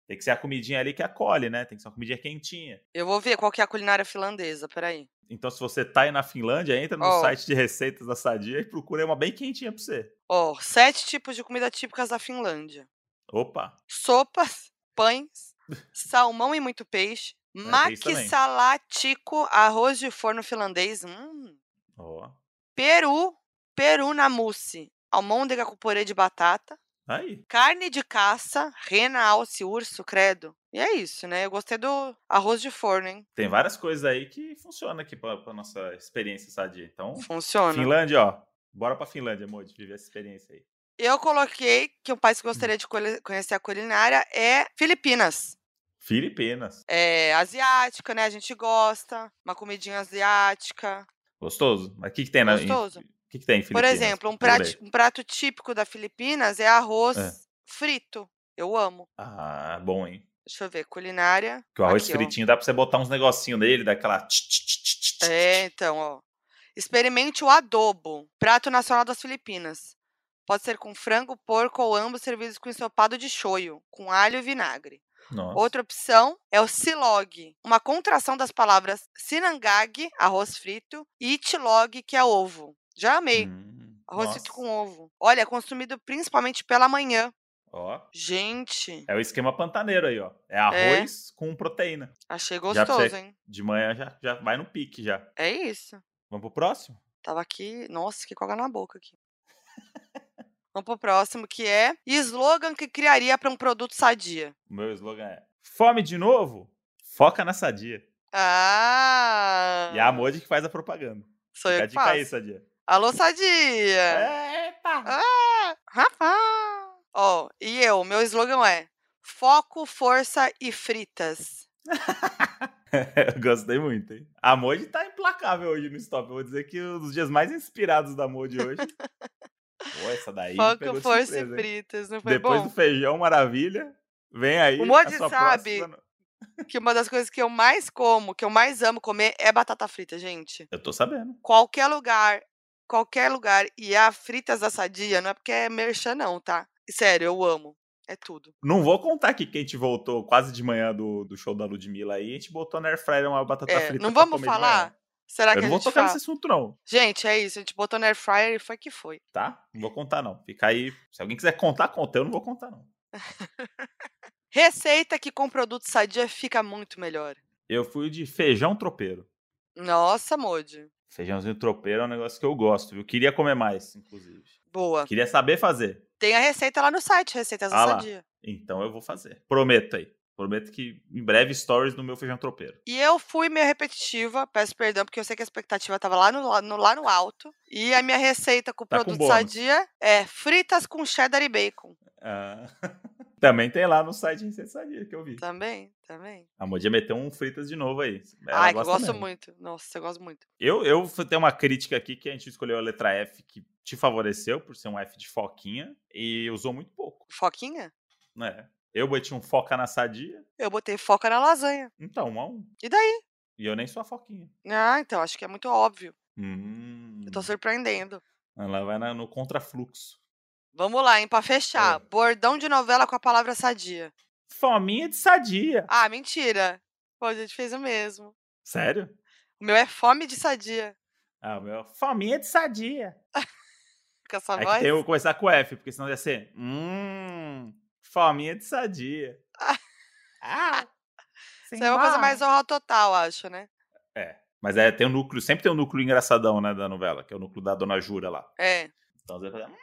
Tem que ser a comidinha ali que acolhe, né? Tem que ser uma comidinha quentinha. Eu vou ver qual que é a culinária finlandesa, peraí. Então, se você tá aí na Finlândia, entra no Ó. site de receitas da Sadia e procura aí uma bem quentinha pra você. Ó, sete tipos de comida típicas da Finlândia. Opa! Sopas, pães, salmão e muito peixe, É, maquisalatico, arroz de forno finlandês, hum, Ó. peru, peru na mousse, almôndega com purê de batata, Aí. carne de caça, rena, alce, urso, credo. E é isso, né? Eu gostei do arroz de forno, hein? Tem várias coisas aí que funcionam aqui pra, pra nossa experiência Sadia. Então, Funciona. Finlândia, ó. Bora pra Finlândia, Modi, viver essa experiência aí. Eu coloquei que o país que Hum. gostaria de conhecer a culinária é Filipinas. Filipinas. É asiática, né? A gente gosta. Uma comidinha asiática. Gostoso. Mas o que, que tem na. em- Gostoso. O que, que tem em Por exemplo, um prato, um prato típico da Filipinas é arroz É. frito. Eu amo. Ah, bom, hein? Deixa eu ver, culinária. Que o arroz Aqui, ó. fritinho dá pra você botar uns negocinhos nele, daquela. tch, tch, tch, tch, tch, É, então, ó. Experimente o adobo, prato nacional das Filipinas. Pode ser com frango, porco ou ambos servidos com ensopado de shoyu, com alho e vinagre. Nossa. Outra opção é o silog, uma contração das palavras sinangag, arroz frito, e itilog, que é ovo. Já amei. Hum, Arroz nossa. frito com ovo. Olha, é consumido principalmente pela manhã. Ó. Gente, É o esquema pantaneiro aí, ó. É arroz com proteína. achei gostoso, você- hein? De manhã já, já vai no pique já. É isso. Vamos pro próximo? Tava aqui, nossa, que coga na boca aqui. Vamos pro próximo, que é slogan que criaria para um produto sadia. O meu slogan é: Fome de novo? Foca na sadia. Ah! E é a Modi que faz a propaganda. Sou Fica eu a que dica aí, faço. sadia. Alô, sadia! Eita! Ah, rapaz! Ó, e eu, meu slogan é foco, força e fritas. Eu gostei muito, hein? A Modi tá implacável hoje no stop. Eu vou dizer que um dos dias mais inspirados da Modi hoje. Pô, essa daí. foco, força surpresa, e fritas, não foi Depois bom? do feijão maravilha, vem aí. O sua sabe. próxima- Que uma das coisas que eu mais como, que eu mais amo comer é batata frita, gente. Eu tô sabendo. Qualquer lugar, qualquer lugar e há fritas da sadia, não é porque é merchan não, tá? Sério, eu amo. É tudo. Não vou contar que a gente voltou quase de manhã do, do show da Ludmilla aí. A gente botou na airfryer uma batata É, frita. não vamos falar? Será que Eu não a vou tocar fala? nesse assunto, não. Gente, é isso. A gente botou na air fryer e foi que foi. Tá? Não vou contar, não. Fica aí. Se alguém quiser contar, conta. Eu não vou contar, não. Receita que com produto sadia fica muito melhor. Eu fui de feijão tropeiro. Nossa, Modi. Feijãozinho tropeiro é um negócio que eu gosto, viu? Queria comer mais, inclusive. Boa. Queria saber fazer. Tem a receita lá no site, Receitas da Ah lá. Sadia. Então eu vou fazer. Prometo aí. Prometo que em breve stories no meu feijão tropeiro. E eu fui meio repetitiva, peço perdão, porque eu sei que a expectativa tava lá no, no, lá no alto. E a minha receita com Tá com produto bônus. sadia é fritas com cheddar e bacon. Ah, Também tem lá no site Receita Sadia que eu vi. Também, também. A Modia meteu um fritas de novo aí. Ela Ai, que eu gosto mesmo. muito. Nossa, eu gosto muito. Eu, eu tenho uma crítica aqui que a gente escolheu a letra F que te favoreceu por ser um F de foquinha e usou muito pouco, Foquinha? né? Eu bati um foca na sadia, Eu botei foca na lasanha. então um a um. E daí? E eu nem sou a foquinha. Ah, então, acho que é muito óbvio. Hum, Eu tô surpreendendo. ela vai no contrafluxo. Vamos lá, hein, pra fechar. É. Bordão de novela com a palavra sadia. Fominha de sadia. Ah, mentira. Pô, a gente fez o mesmo. Sério? O meu é fome de sadia. Ah, o meu. Fominha de sadia. Com essa É que voz. que começar com F, porque senão ia ser. Hum. Fominha de sadia. Ah, Isso é uma coisa mais horror total, acho, né? É. Mas é, tem um núcleo, sempre tem um núcleo engraçadão, né, da novela, que é o núcleo da Dona Jura lá. É. Então você vai fazer.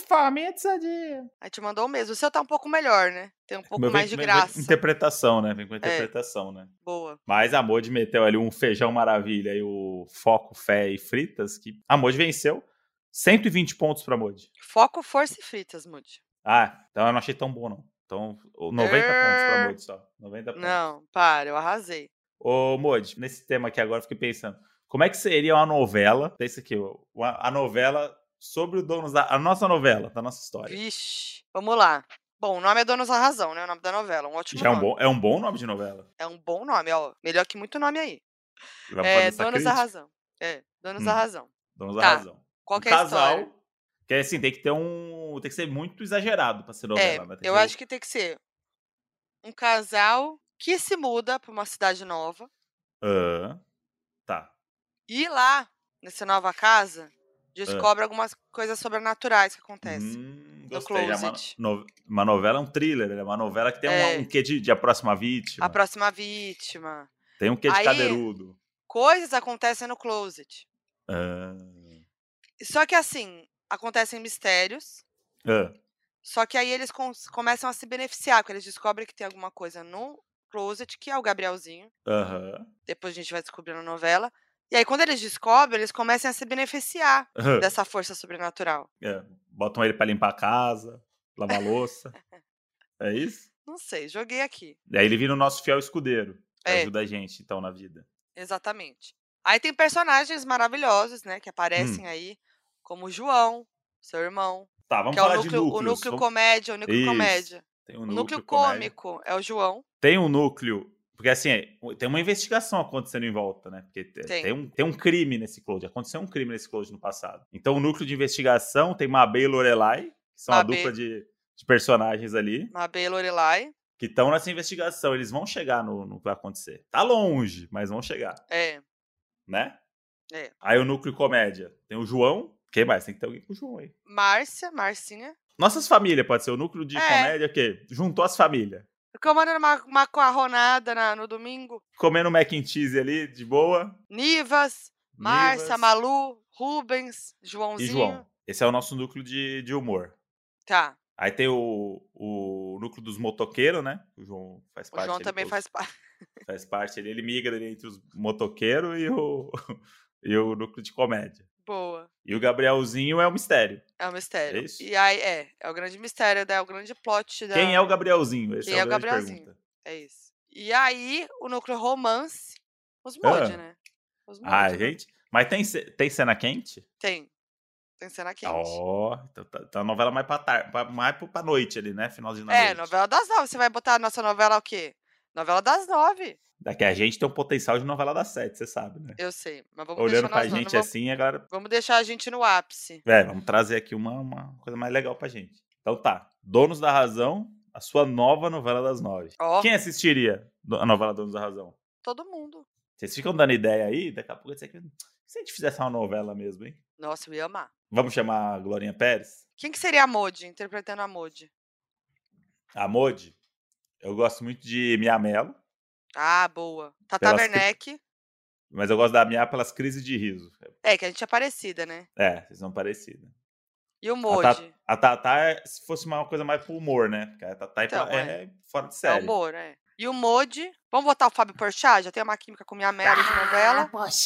Fome de. Aí te mandou o mesmo. O seu tá um pouco melhor, né? Tem um pouco Meu mais de vem- com graça. É. Interpretação, né? Vem com interpretação, né? Boa. Mas a Modi meteu ali um feijão maravilha e o foco, fé e fritas, que a Modi venceu. 120 pontos pra Modi. Foco, força e fritas, Moody. Ah, então eu não achei tão bom, não. Então, o 90 pontos pra É. Modi só. 90 pontos. Não, para, eu arrasei. Ô, Modi, nesse tema aqui agora, eu fiquei pensando. Como é que seria uma novela? Pensa aqui, a novela sobre o Donos da... A nossa novela, da nossa história. Vixe. Vamos lá. Bom, o nome é Donos da Razão, né? O nome da novela. Um ótimo Já é um, nome. bom, é um bom nome de novela. É um bom nome, ó. Melhor que muito nome aí. Vamos É, essa Donos da? Razão. É, Donos da Hum. Razão. Donos da Tá. razão. Qual um é a casal, história? que é assim, tem que ter um... Tem que ser muito exagerado pra ser novela, É, né? Eu ser- acho que tem que ser um casal que se muda pra uma cidade nova Ah, tá. e lá, nessa nova casa, descobre algumas coisas sobrenaturais que acontecem. Hum, No gostei. É uma, Closet. no- uma novela é um thriller, é uma novela que tem um- É. um, quê de, de A Próxima Vítima. A próxima vítima. Tem um quê de Aí- cadeirudo. Coisas acontecem no closet. Ah, Só que assim, acontecem mistérios. ah, Só que aí eles cons- começam a se beneficiar, porque eles descobrem que tem alguma coisa no closet, que é o Gabrielzinho. aham, Depois a gente vai descobrir na novela. E aí, quando eles descobrem, eles começam a se beneficiar aham. dessa força sobrenatural. É, Botam ele pra limpar a casa, lavar a louça. É isso? Não sei, joguei aqui. Daí ele vira o nosso fiel escudeiro. que É. Ajuda a gente, então, na vida. Exatamente. Aí tem personagens maravilhosos, né? Que Hum. aparecem aí, como o João, seu irmão. Tá, vamos que é o falar núcleo, de o núcleos. núcleo Vamos- comédia, o núcleo Isso. comédia. Tem um O núcleo, núcleo comédia. cômico é o João. Tem um núcleo. Porque assim, é, tem uma investigação acontecendo em volta, né? Porque te- Tem. tem, um, tem um crime nesse close. Aconteceu um crime nesse close no passado. Então, o núcleo de investigação tem Mabê e Lorelai, que são Mabê. a dupla de, de personagens ali, Mabê e Lorelai. que estão nessa investigação. Eles vão chegar no, no que vai acontecer. Tá longe, mas vão chegar, É, né? é. Aí o núcleo comédia tem o João. Quem mais? Tem que ter alguém com o João aí. Márcia, Marcinha. Nossas famílias, pode ser. O núcleo de É. comédia, o quê? Juntou as famílias. Comandando uma macarronada na- no domingo. Comendo mac and cheese ali, de boa. Nivas, Márcia, Malu, Rubens, E Joãozinho. João. Esse é o nosso núcleo de, de humor. Tá. Aí tem o, o núcleo dos motoqueiros, né? O João faz O parte. João ali, também faz parte. faz parte. Ele, ele migra entre os motoqueiros e o, e o núcleo de comédia. Boa. E o Gabrielzinho é o mistério. É um mistério. É isso? E aí, é, é o grande mistério, né? É o grande plot da. Quem é o Gabrielzinho? Essa Quem é, é o Gabrielzinho? pergunta. É isso. E aí, o núcleo romance. Os mod, Ah. né? Os mod, Ah, né? gente. Mas tem, tem cena quente? Tem. Tem cena quente. Ó, então tá, tá a novela mais pra, tarde, pra, mais pra noite ali, né? Finalzinho da é, noite. novela das nove. Você vai botar a nossa novela o quê? Novela das nove. Daqui a gente tem um potencial de novela das sete, você sabe, né? Eu sei. Mas vamos Olhando pra gente vamos, assim, a galera vamos deixar a gente no ápice. É, vamos trazer aqui uma, uma coisa mais legal pra gente. Então tá. Donos da Razão, a sua nova novela das nove. Ó, Quem assistiria a novela Donos da Razão? todo mundo. Vocês ficam dando ideia aí, daqui a pouco que. Se a gente fizesse uma novela mesmo, hein? Nossa, eu ia amar. Vamos chamar a Glorinha Pérez? Quem que seria a Modi, interpretando a Modi? A Modi? Eu gosto muito de Mia Mello, Ah, boa. Tata Pelas Werneck. mas eu gosto da Mia pelas crises de riso. É, que a gente é parecida, né? É, vocês são parecidas. E o A, Modi? Ta- a Tatá, é- se fosse uma coisa mais pro humor, né? Porque a Tatá é Então, pra- é. é, fora de É série. humor, é. E o Modi? Vamos botar o Fábio Porchat? Já tem uma química com minha Melo de novela. Vamos.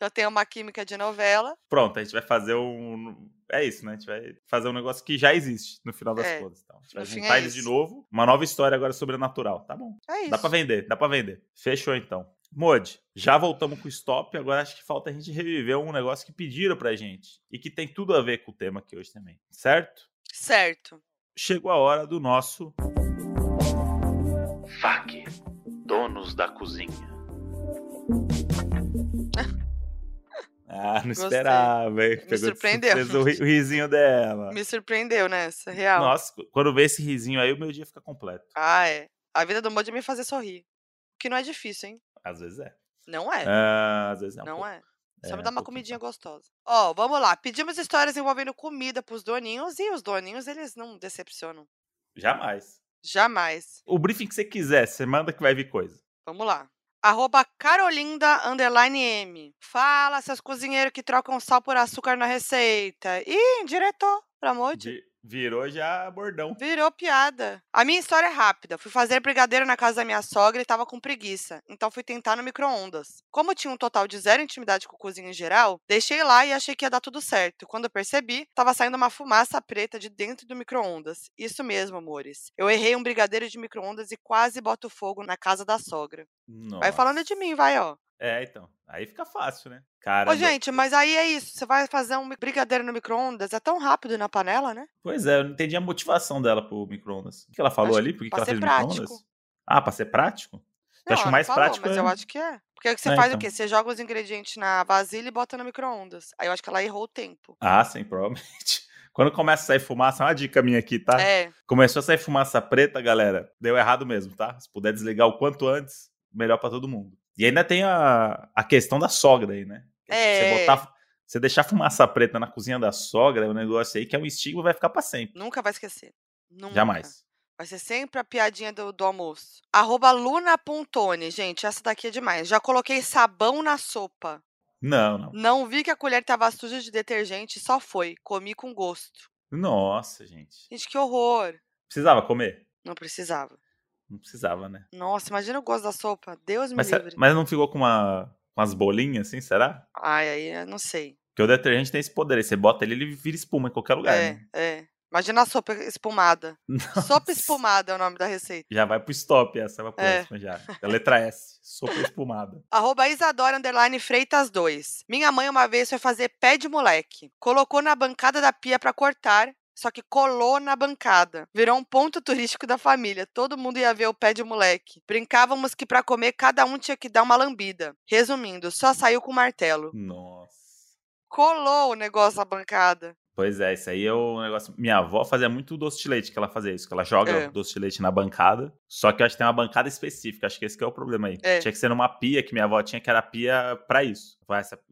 Já tem uma química de novela. Pronto, a gente vai fazer um. É isso, né? A gente vai fazer um negócio que já existe no final das É, contas. Então. A gente no vai fim juntar é eles de novo. Uma nova história agora sobrenatural. Tá bom. É isso. Dá pra vender, dá pra vender. Fechou então. Modi, já voltamos com o stop. Agora acho que falta a gente reviver um negócio que pediram pra gente. E que tem tudo a ver com o tema aqui hoje também. Certo? Certo. Chegou a hora do nosso. FAQ Donos da Cozinha. Não Gostei. esperava, hein? Pegou de surpreendeu. O, ri- o risinho dela. Me surpreendeu nessa, real. Nossa, quando vê esse risinho aí, o meu dia fica completo. Ah, é. A vida do Modi é me fazer sorrir. O que não é difícil, hein? Às vezes é. Não é. Ah, às vezes é. um não pouco. é. Só É, me um dá uma pouquinho comidinha gostosa. Ó, vamos lá. Pedimos histórias envolvendo comida pros doninhos e os doninhos, eles não decepcionam. Jamais. Jamais. O briefing que você quiser, você manda que vai vir coisa. Vamos lá. Arroba Carolinda M. Fala, seus cozinheiros que trocam sal por açúcar na receita. Ih, diretor, pelo amor de... Vi- Virou já bordão. Virou piada. A minha história é rápida. Fui fazer brigadeiro na casa da minha sogra e tava com preguiça. Então fui tentar no micro-ondas. Como tinha um total de zero intimidade com cozinha em geral, deixei lá e achei que ia dar tudo certo. Quando eu percebi, tava saindo uma fumaça preta de dentro do micro-ondas. Isso mesmo, amores. Eu errei um brigadeiro de micro-ondas e quase boto fogo na casa da sogra. Vai falando de Nossa. mim, vai, ó. É, então. Aí fica fácil, né? Cara. Ô, gente, mas aí é isso. Você vai fazer um brigadeiro no micro-ondas, é tão rápido na panela, né? Pois é, eu não entendi a motivação dela pro micro-ondas. O que ela falou Acho ali? Por que, que ela fez micro-ondas? Ah, pra ser prático? Eu Não, acho ela não mais falou, prático. mas é- eu acho que é. Porque aí você É, faz então. o quê? Você joga os ingredientes na vasilha e bota no micro-ondas. Aí eu acho que ela errou o tempo. Ah, sim, provavelmente. Quando começa a sair fumaça, uma dica minha aqui, tá? É, Começou a sair fumaça preta, galera. Deu errado mesmo, tá? Se puder desligar o quanto antes, melhor pra todo mundo. E ainda tem a, a questão da sogra aí, né? É. Você botar. Você deixar fumaça preta na cozinha da sogra é um negócio aí que é um estigma e vai ficar pra sempre. nunca vai esquecer. Nunca. Jamais. Vai ser sempre a piadinha do, do almoço. Arroba. Gente, essa daqui é demais. Já coloquei sabão na sopa. Não, não. Não vi que a colher tava suja de detergente só foi. Comi com gosto. Nossa, gente. Gente, que horror. Precisava comer? Não precisava. Não precisava, né? Nossa, imagina o gosto da sopa. Deus me Mas, livre. mas não ficou com uma, umas bolinhas assim, será? Ai, aí eu não sei. Porque o detergente tem esse poder. aí Você bota ele, ele vira espuma em qualquer lugar, é, né? é. Imagina a sopa espumada. Sopa espumada é o nome da receita. Já vai pro stop essa, vai pra É. próxima já. A letra S. Sopa espumada. Arroba Isadora Underline Freitas 2. Minha mãe uma vez foi fazer pé de moleque. Colocou na bancada da pia pra cortar, só que colou na bancada. Virou um ponto turístico da família. Todo mundo ia ver o pé de moleque. Brincávamos que pra comer cada um tinha que dar uma lambida. Resumindo, só saiu com martelo. Nossa. Colou o negócio na bancada. Pois é, isso aí é o negócio. Minha avó fazia muito doce de leite que ela fazia isso, que ela joga É. o doce de leite na bancada. Só que eu acho que tem uma bancada específica, acho que esse que é o problema aí. É. Tinha que ser numa pia que minha avó tinha, que era pia pra isso.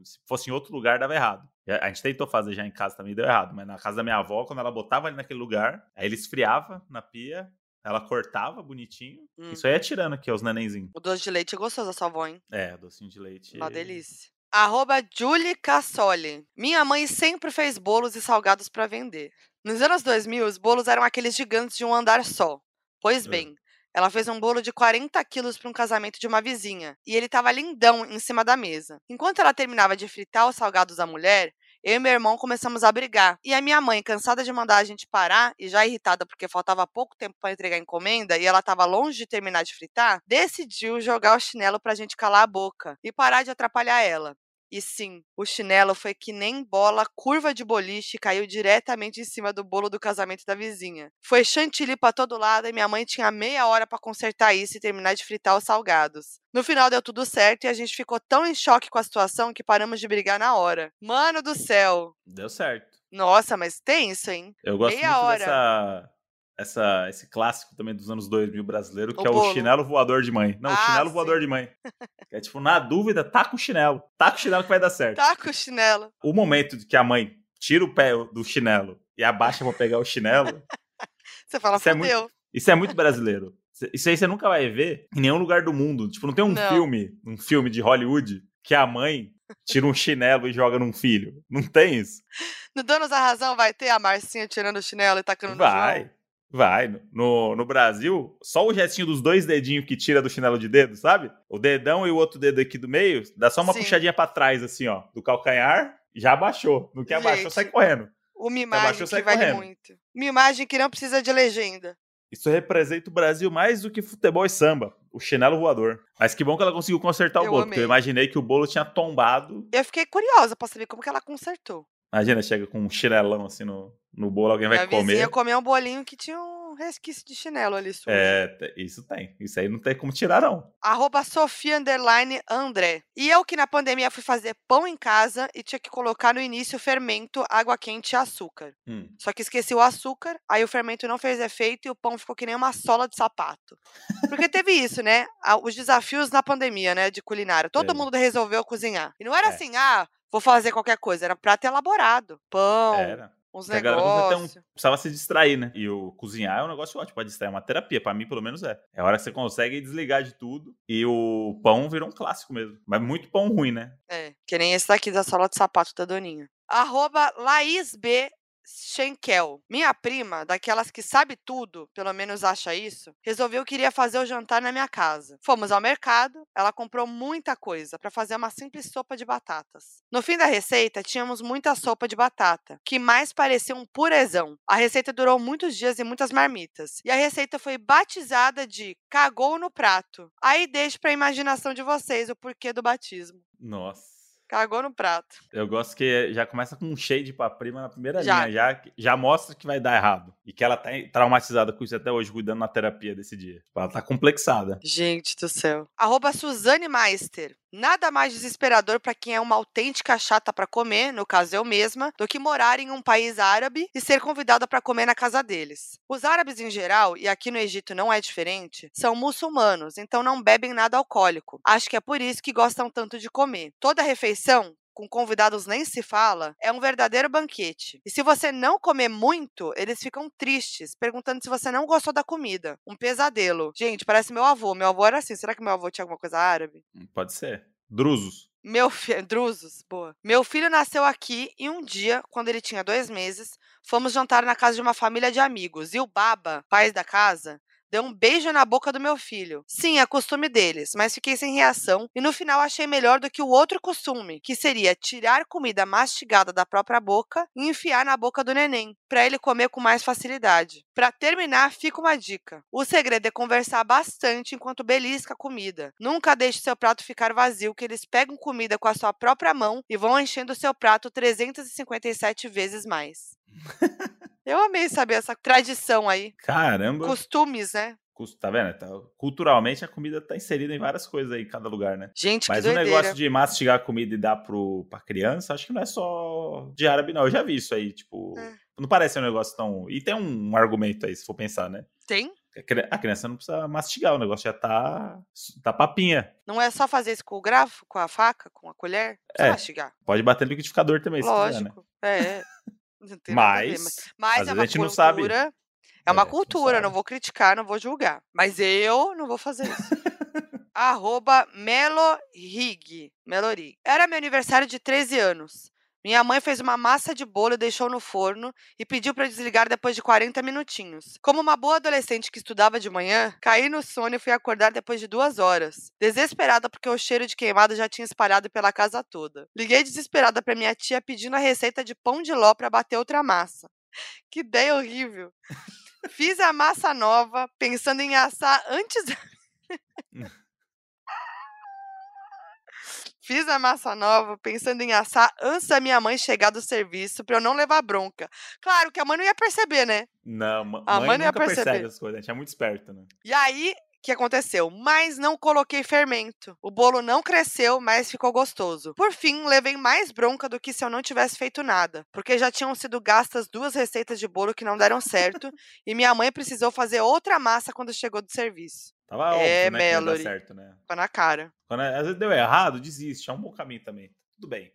Se fosse em outro lugar, dava errado. A a gente tentou fazer já em casa também, deu errado. Mas na casa da minha avó, quando ela botava ali naquele lugar, aí ele esfriava na pia, ela cortava bonitinho. Hum. Isso aí é tirando aqui, os nenenzinhos. O doce de leite é gostoso da sua avó, hein? É, docinho de leite. Uma delícia. Arroba Julie Cassoli. Minha mãe sempre fez bolos e salgados para vender. Nos anos 2000, os bolos eram aqueles gigantes de um andar só. Pois É. bem, ela fez um bolo de 40 quilos para um casamento de uma vizinha. E ele estava lindão em cima da mesa. Enquanto ela terminava de fritar os salgados da mulher, eu e meu irmão começamos a brigar. E a minha mãe, cansada de mandar a gente parar e já irritada porque faltava pouco tempo para entregar a encomenda e ela estava longe de terminar de fritar, decidiu jogar o chinelo pra gente calar a boca e parar de atrapalhar ela. E sim, o chinelo foi que nem bola curva de boliche e caiu diretamente em cima do bolo do casamento da vizinha. Foi chantilly pra todo lado e minha mãe tinha meia hora pra consertar isso e terminar de fritar os salgados. No final deu tudo certo e a gente ficou tão em choque com a situação que paramos de brigar na hora. Mano do céu! Deu certo. Nossa, mas tem isso, hein? Eu gosto Meia muito hora. dessa, essa, esse clássico também dos anos 2000 brasileiro, que O é bolo. o chinelo voador de mãe. Não, o Ah, chinelo sim. voador de mãe. É tipo, na dúvida, taca o chinelo. Taca o chinelo que vai dar certo. Tá com o chinelo. O momento de que a mãe tira o pé do chinelo e abaixa pra pegar o chinelo, Você fala, Isso é muito- isso é muito brasileiro. Isso aí você nunca vai ver em nenhum lugar do mundo. Tipo, não tem um Não. filme, um filme de Hollywood que a mãe tira um chinelo e joga num filho. Não tem isso. No Donos da Razão vai ter a Marcinha tirando o chinelo e tacando no Vai. João? Vai. No, no Brasil, só o gestinho dos dois dedinhos que tira do chinelo de dedo, sabe? O dedão e o outro dedo aqui do meio, dá só uma Sim. puxadinha pra trás, assim, ó, do calcanhar, já abaixou. No que abaixou, Gente. sai correndo. Uma imagem abaixou, que vale correndo. muito. Uma imagem que não precisa de legenda. Isso representa o Brasil mais do que futebol e samba. O chinelo voador. Mas que bom que ela conseguiu consertar o Eu bolo, amei. porque eu imaginei que o bolo tinha tombado. Eu fiquei curiosa pra saber como que ela consertou. Imagina, chega com um chinelão assim no, no bolo, alguém vai comer. vizinha comeu um bolinho que tinha um resquício de chinelo ali sujo. É, isso tem. Isso aí não tem como tirar, não. Arroba Sofia Underline André. E eu que na pandemia fui fazer pão em casa e tinha que colocar no início fermento, água quente e açúcar. Hum. Só que esqueci o açúcar, aí o fermento não fez efeito e o pão ficou que nem uma sola de sapato. Porque teve isso, né? A- Os desafios na pandemia, né? De culinária. Todo Teve. mundo resolveu cozinhar. E não era É. assim, ah, vou fazer qualquer coisa. Era prato elaborado. Pão, Era. Uns ter um- negócios. precisava se distrair, né? E o cozinhar é um negócio ótimo pra distrair, é uma terapia. Pra mim, pelo menos, é. É a hora que você consegue desligar de tudo. E o pão virou um clássico mesmo. Mas muito pão ruim, né? É, que nem esse daqui da sola de sapato da Doninha. Arroba Laís B. Schenkel. Minha prima, daquelas que sabe tudo, pelo menos acha isso, resolveu que iria fazer o jantar na minha casa. Fomos ao mercado, ela comprou muita coisa para fazer uma simples sopa de batatas. No fim da receita, tínhamos muita sopa de batata, que mais parecia um purezão. A receita durou muitos dias e muitas marmitas. E a receita foi batizada de cagou no prato. Aí deixo pra imaginação de vocês o porquê do batismo. Nossa. Cagou no prato. Eu gosto que já começa com um shade pra prima na primeira Já. linha. Já, já mostra que vai dar errado. E que ela tá traumatizada com isso até hoje, cuidando na terapia desse dia. Tipo, Ela tá complexada. Gente do céu. Arroba Suzane Meister. Nada mais desesperador pra quem é uma autêntica chata pra comer, no caso eu mesma, do que morar em um país árabe e ser convidada pra comer na casa deles. Os árabes em geral, e aqui no Egito não é diferente, são muçulmanos, então não bebem nada alcoólico. Acho que é por isso que gostam tanto de comer. Toda refeição com convidados nem se fala, é um verdadeiro banquete. E se você não comer muito, eles ficam tristes, perguntando se você não gostou da comida. Um pesadelo. Gente, parece meu avô. Meu avô era assim. Será que meu avô tinha alguma coisa árabe? Pode ser. Drusos. Meu filho. Drusos, boa. Meu filho nasceu aqui e um dia, quando ele tinha dois meses, fomos jantar na casa de uma família de amigos. E o Baba, pai da casa, deu um beijo na boca do meu filho. Sim, é costume deles, mas fiquei sem reação e no final achei melhor do que o outro costume, que seria tirar comida mastigada da própria boca e enfiar na boca do neném, para ele comer com mais facilidade. Para terminar, fica uma dica. O segredo é conversar bastante enquanto belisca a comida. Nunca deixe seu prato ficar vazio, que eles pegam comida com a sua própria mão e vão enchendo seu prato 357 vezes mais. Eu amei saber essa tradição aí. Caramba. Costumes, né? Tá vendo? Tá- culturalmente a comida tá inserida em várias coisas aí em cada lugar, né? Gente, Mas o negócio de mastigar a comida e dar pro, pra criança, acho que não é só de árabe, não. Eu já vi isso aí, tipo. É. Não parece um negócio tão. E tem um argumento aí, se for pensar, né? Tem? A cri- A criança não precisa mastigar, o negócio já tá. tá papinha. Não é só fazer isso com o grafo, com a faca, com a colher? Não É, mastigar. Pode bater no liquidificador também, se quiser, né? Lógico. É. Não tem ver, Mas. Mas às é vezes uma a gente não sabe. cultura. É uma É, não cultura, não sabe. vou criticar, não vou julgar. Mas eu não vou fazer isso. Arroba Melorig. Melorig. Era meu aniversário de 13 anos. Minha mãe fez uma massa de bolo deixou no forno e pediu para desligar depois de 40 minutinhos. Como uma boa adolescente que estudava de manhã, caí no sono e fui acordar depois de duas horas. Desesperada porque o cheiro de queimado já tinha espalhado pela casa toda. Liguei desesperada para minha tia pedindo a receita de pão de ló para bater outra massa. Que ideia horrível. Fiz a massa nova, pensando em assar antes. Fiz a massa nova, pensando em assar antes da minha mãe chegar do serviço, pra eu não levar bronca. Claro que a mãe não ia perceber, né? Não, A mãe, mãe não ia nunca percebe perceber. as coisas, a gente é muito esperto, né? E aí, o que aconteceu? Mas não coloquei fermento. O bolo não cresceu, mas ficou gostoso. Por fim, levei mais bronca do que se eu não tivesse feito nada, porque já tinham sido gastas duas receitas de bolo que não deram certo, e minha mãe precisou fazer outra massa quando chegou do serviço. Tava É, óbvio, né, que ia dar Mallory. certo, né? Ficou na cara. Quando às vezes deu errado, desiste, é um bom caminho também. Tudo bem.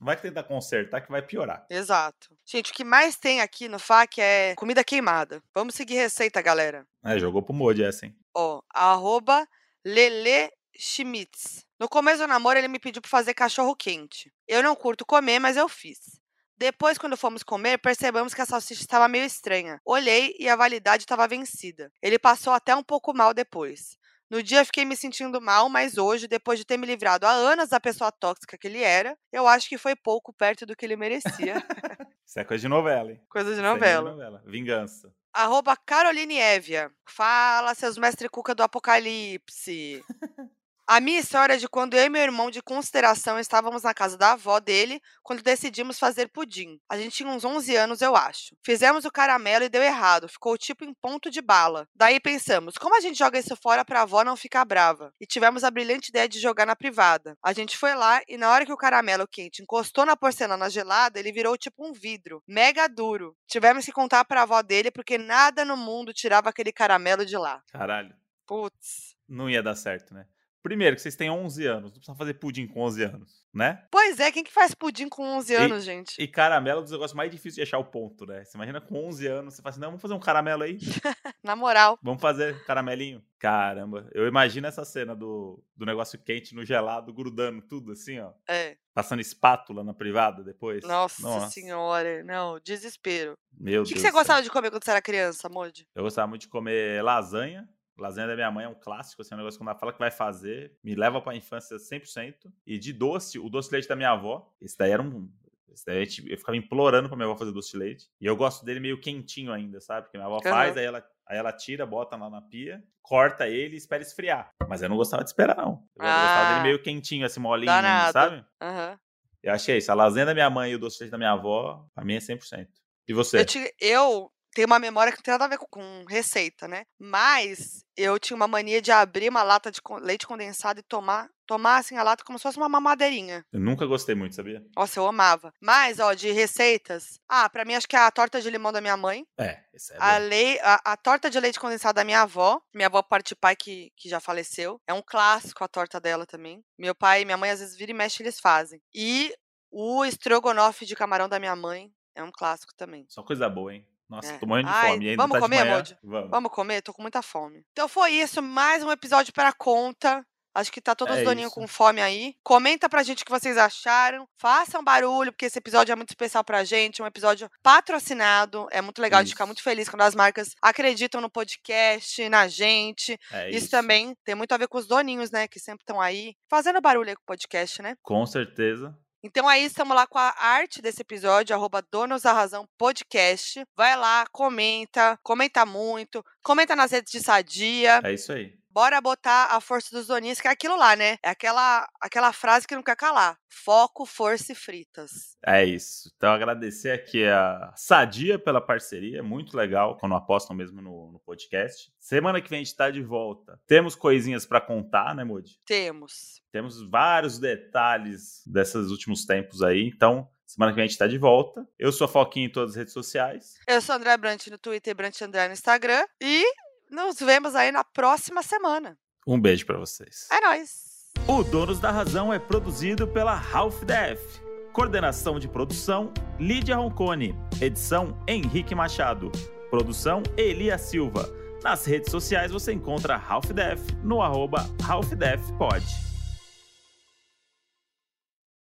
Não vai tentar consertar que vai piorar. Exato. Gente, o que mais tem aqui no FAQ é comida queimada. Vamos seguir receita, galera. É, jogou pro mod essa, hein? Ó, arroba Lele Schmitz. No começo do namoro, ele me pediu pra fazer cachorro quente. Eu não curto comer, mas eu fiz. Depois, quando fomos comer, percebemos que a salsicha estava meio estranha. Olhei e a validade estava vencida. Ele passou até um pouco mal depois. No dia fiquei me sentindo mal, mas hoje, depois de ter me livrado há anos da pessoa tóxica que ele era, eu acho que foi pouco perto do que ele merecia. Isso é coisa de novela, hein? Coisa de é novela. novela. Vingança. Arroba Caroline Évia. Fala, seus mestre cuca do apocalipse. A minha história é de quando eu e meu irmão de consideração estávamos na casa da avó dele quando decidimos fazer pudim. A gente tinha uns 11 anos, eu acho. Fizemos o caramelo e deu errado, ficou tipo em ponto de bala. Daí pensamos, como a gente joga isso fora pra avó não ficar brava? E tivemos a brilhante ideia de jogar na privada. A gente foi lá e na hora que o caramelo quente encostou na porcelana gelada, ele virou tipo um vidro, mega duro. Tivemos que contar pra avó dele porque nada no mundo tirava aquele caramelo de lá. Caralho. Putz. Não ia dar certo, né? Primeiro, que vocês têm 11 anos. Não precisa fazer pudim com 11 anos, né? Pois é, quem que faz pudim com 11 anos, gente? E caramelo é um dos negócios mais difíceis de achar o ponto, né? Você imagina com 11 anos, você fala assim, não, vamos fazer um caramelo aí? Na moral. Vamos fazer caramelinho? Caramba, eu imagino essa cena do, do negócio quente no gelado, grudando tudo assim, ó. É. Passando espátula na privada depois. Nossa, senhora. Não, desespero. Meu O que, Deus. que você céu. gostava de comer quando você era criança, Modi? Eu gostava muito de comer lasanha. Lasanha da minha mãe é um clássico, assim, é um negócio que quando ela fala que vai fazer, me leva pra infância 100%. E de doce, o doce de leite da minha avó, esse daí era um... Esse daí a gente- eu ficava implorando pra minha avó fazer doce de leite. E eu gosto dele meio quentinho ainda, sabe? Porque minha avó faz, aí ela, aí ela tira, bota lá na pia, corta ele e espera esfriar. Mas eu não gostava de esperar, não. Eu gostava dele Ah. meio quentinho, assim, molinho, Danado. sabe? Aham. Eu achei isso. A lasanha da minha mãe e o doce leite da minha avó, pra mim é 100%. E você? Eu, tinha- eu tenho uma memória que não tem nada a ver com, com receita, né? Mas eu tinha uma mania de abrir uma lata de leite condensado e tomar, tomar assim a lata como se fosse uma mamadeirinha. Eu nunca gostei muito, sabia? Nossa, eu amava. Mas, ó, de receitas. Ah, pra mim acho que é a torta de limão da minha mãe. É, esse é A, lei, a, a torta de leite condensado da minha avó. Minha avó parte pai que, que já faleceu. É um clássico a torta dela também. Meu pai e minha mãe, às vezes, vira e mexe, eles fazem. E o estrogonofe de camarão da minha mãe é um clássico também. Só coisa boa, hein? Nossa, É. tô morrendo de Ai, fome. Vamos tá comer. Moody? Vamos. Vamos comer? Tô com muita fome. Então foi isso, mais um episódio para conta. Acho que tá todos É isso. com fome aí. Comenta pra gente o que vocês acharam. Façam barulho, porque esse episódio é muito especial pra gente. É um episódio patrocinado. É muito legal, a gente fica Isso. muito feliz quando as marcas acreditam no podcast, na gente. É Isso, isso. também tem muito a ver com os doninhos, né? Que sempre estão aí fazendo barulho aí com o podcast, né? Com certeza. Então aí estamos lá com a arte desse episódio, arroba Donos da Razão Podcast. Vai lá, comenta, comenta muito, comenta nas redes de Sadia. É isso aí. Bora botar a força dos doninhos, que é aquilo lá, né? É aquela, aquela frase que não quer calar. Foco, força e fritas. É isso. Então, agradecer aqui a Sadia pela parceria. Muito legal quando apostam mesmo no, no podcast. Semana que vem a gente tá de volta. Temos coisinhas pra contar, né, Moody? Temos. Temos vários detalhes desses últimos tempos aí. Então, semana que vem a gente tá de volta. Eu sou a Foquinha em todas as redes sociais. Eu sou André Brant no Twitter e Brant André no Instagram. E nos vemos aí na próxima semana. Um beijo pra vocês. É nóis! O Donos da Razão é produzido pela Half Def. Coordenação de produção: Lídia Roncone. Edição: Henrique Machado. Produção: Elia Silva. Nas redes sociais você encontra Half Def no arroba Half Def Pod.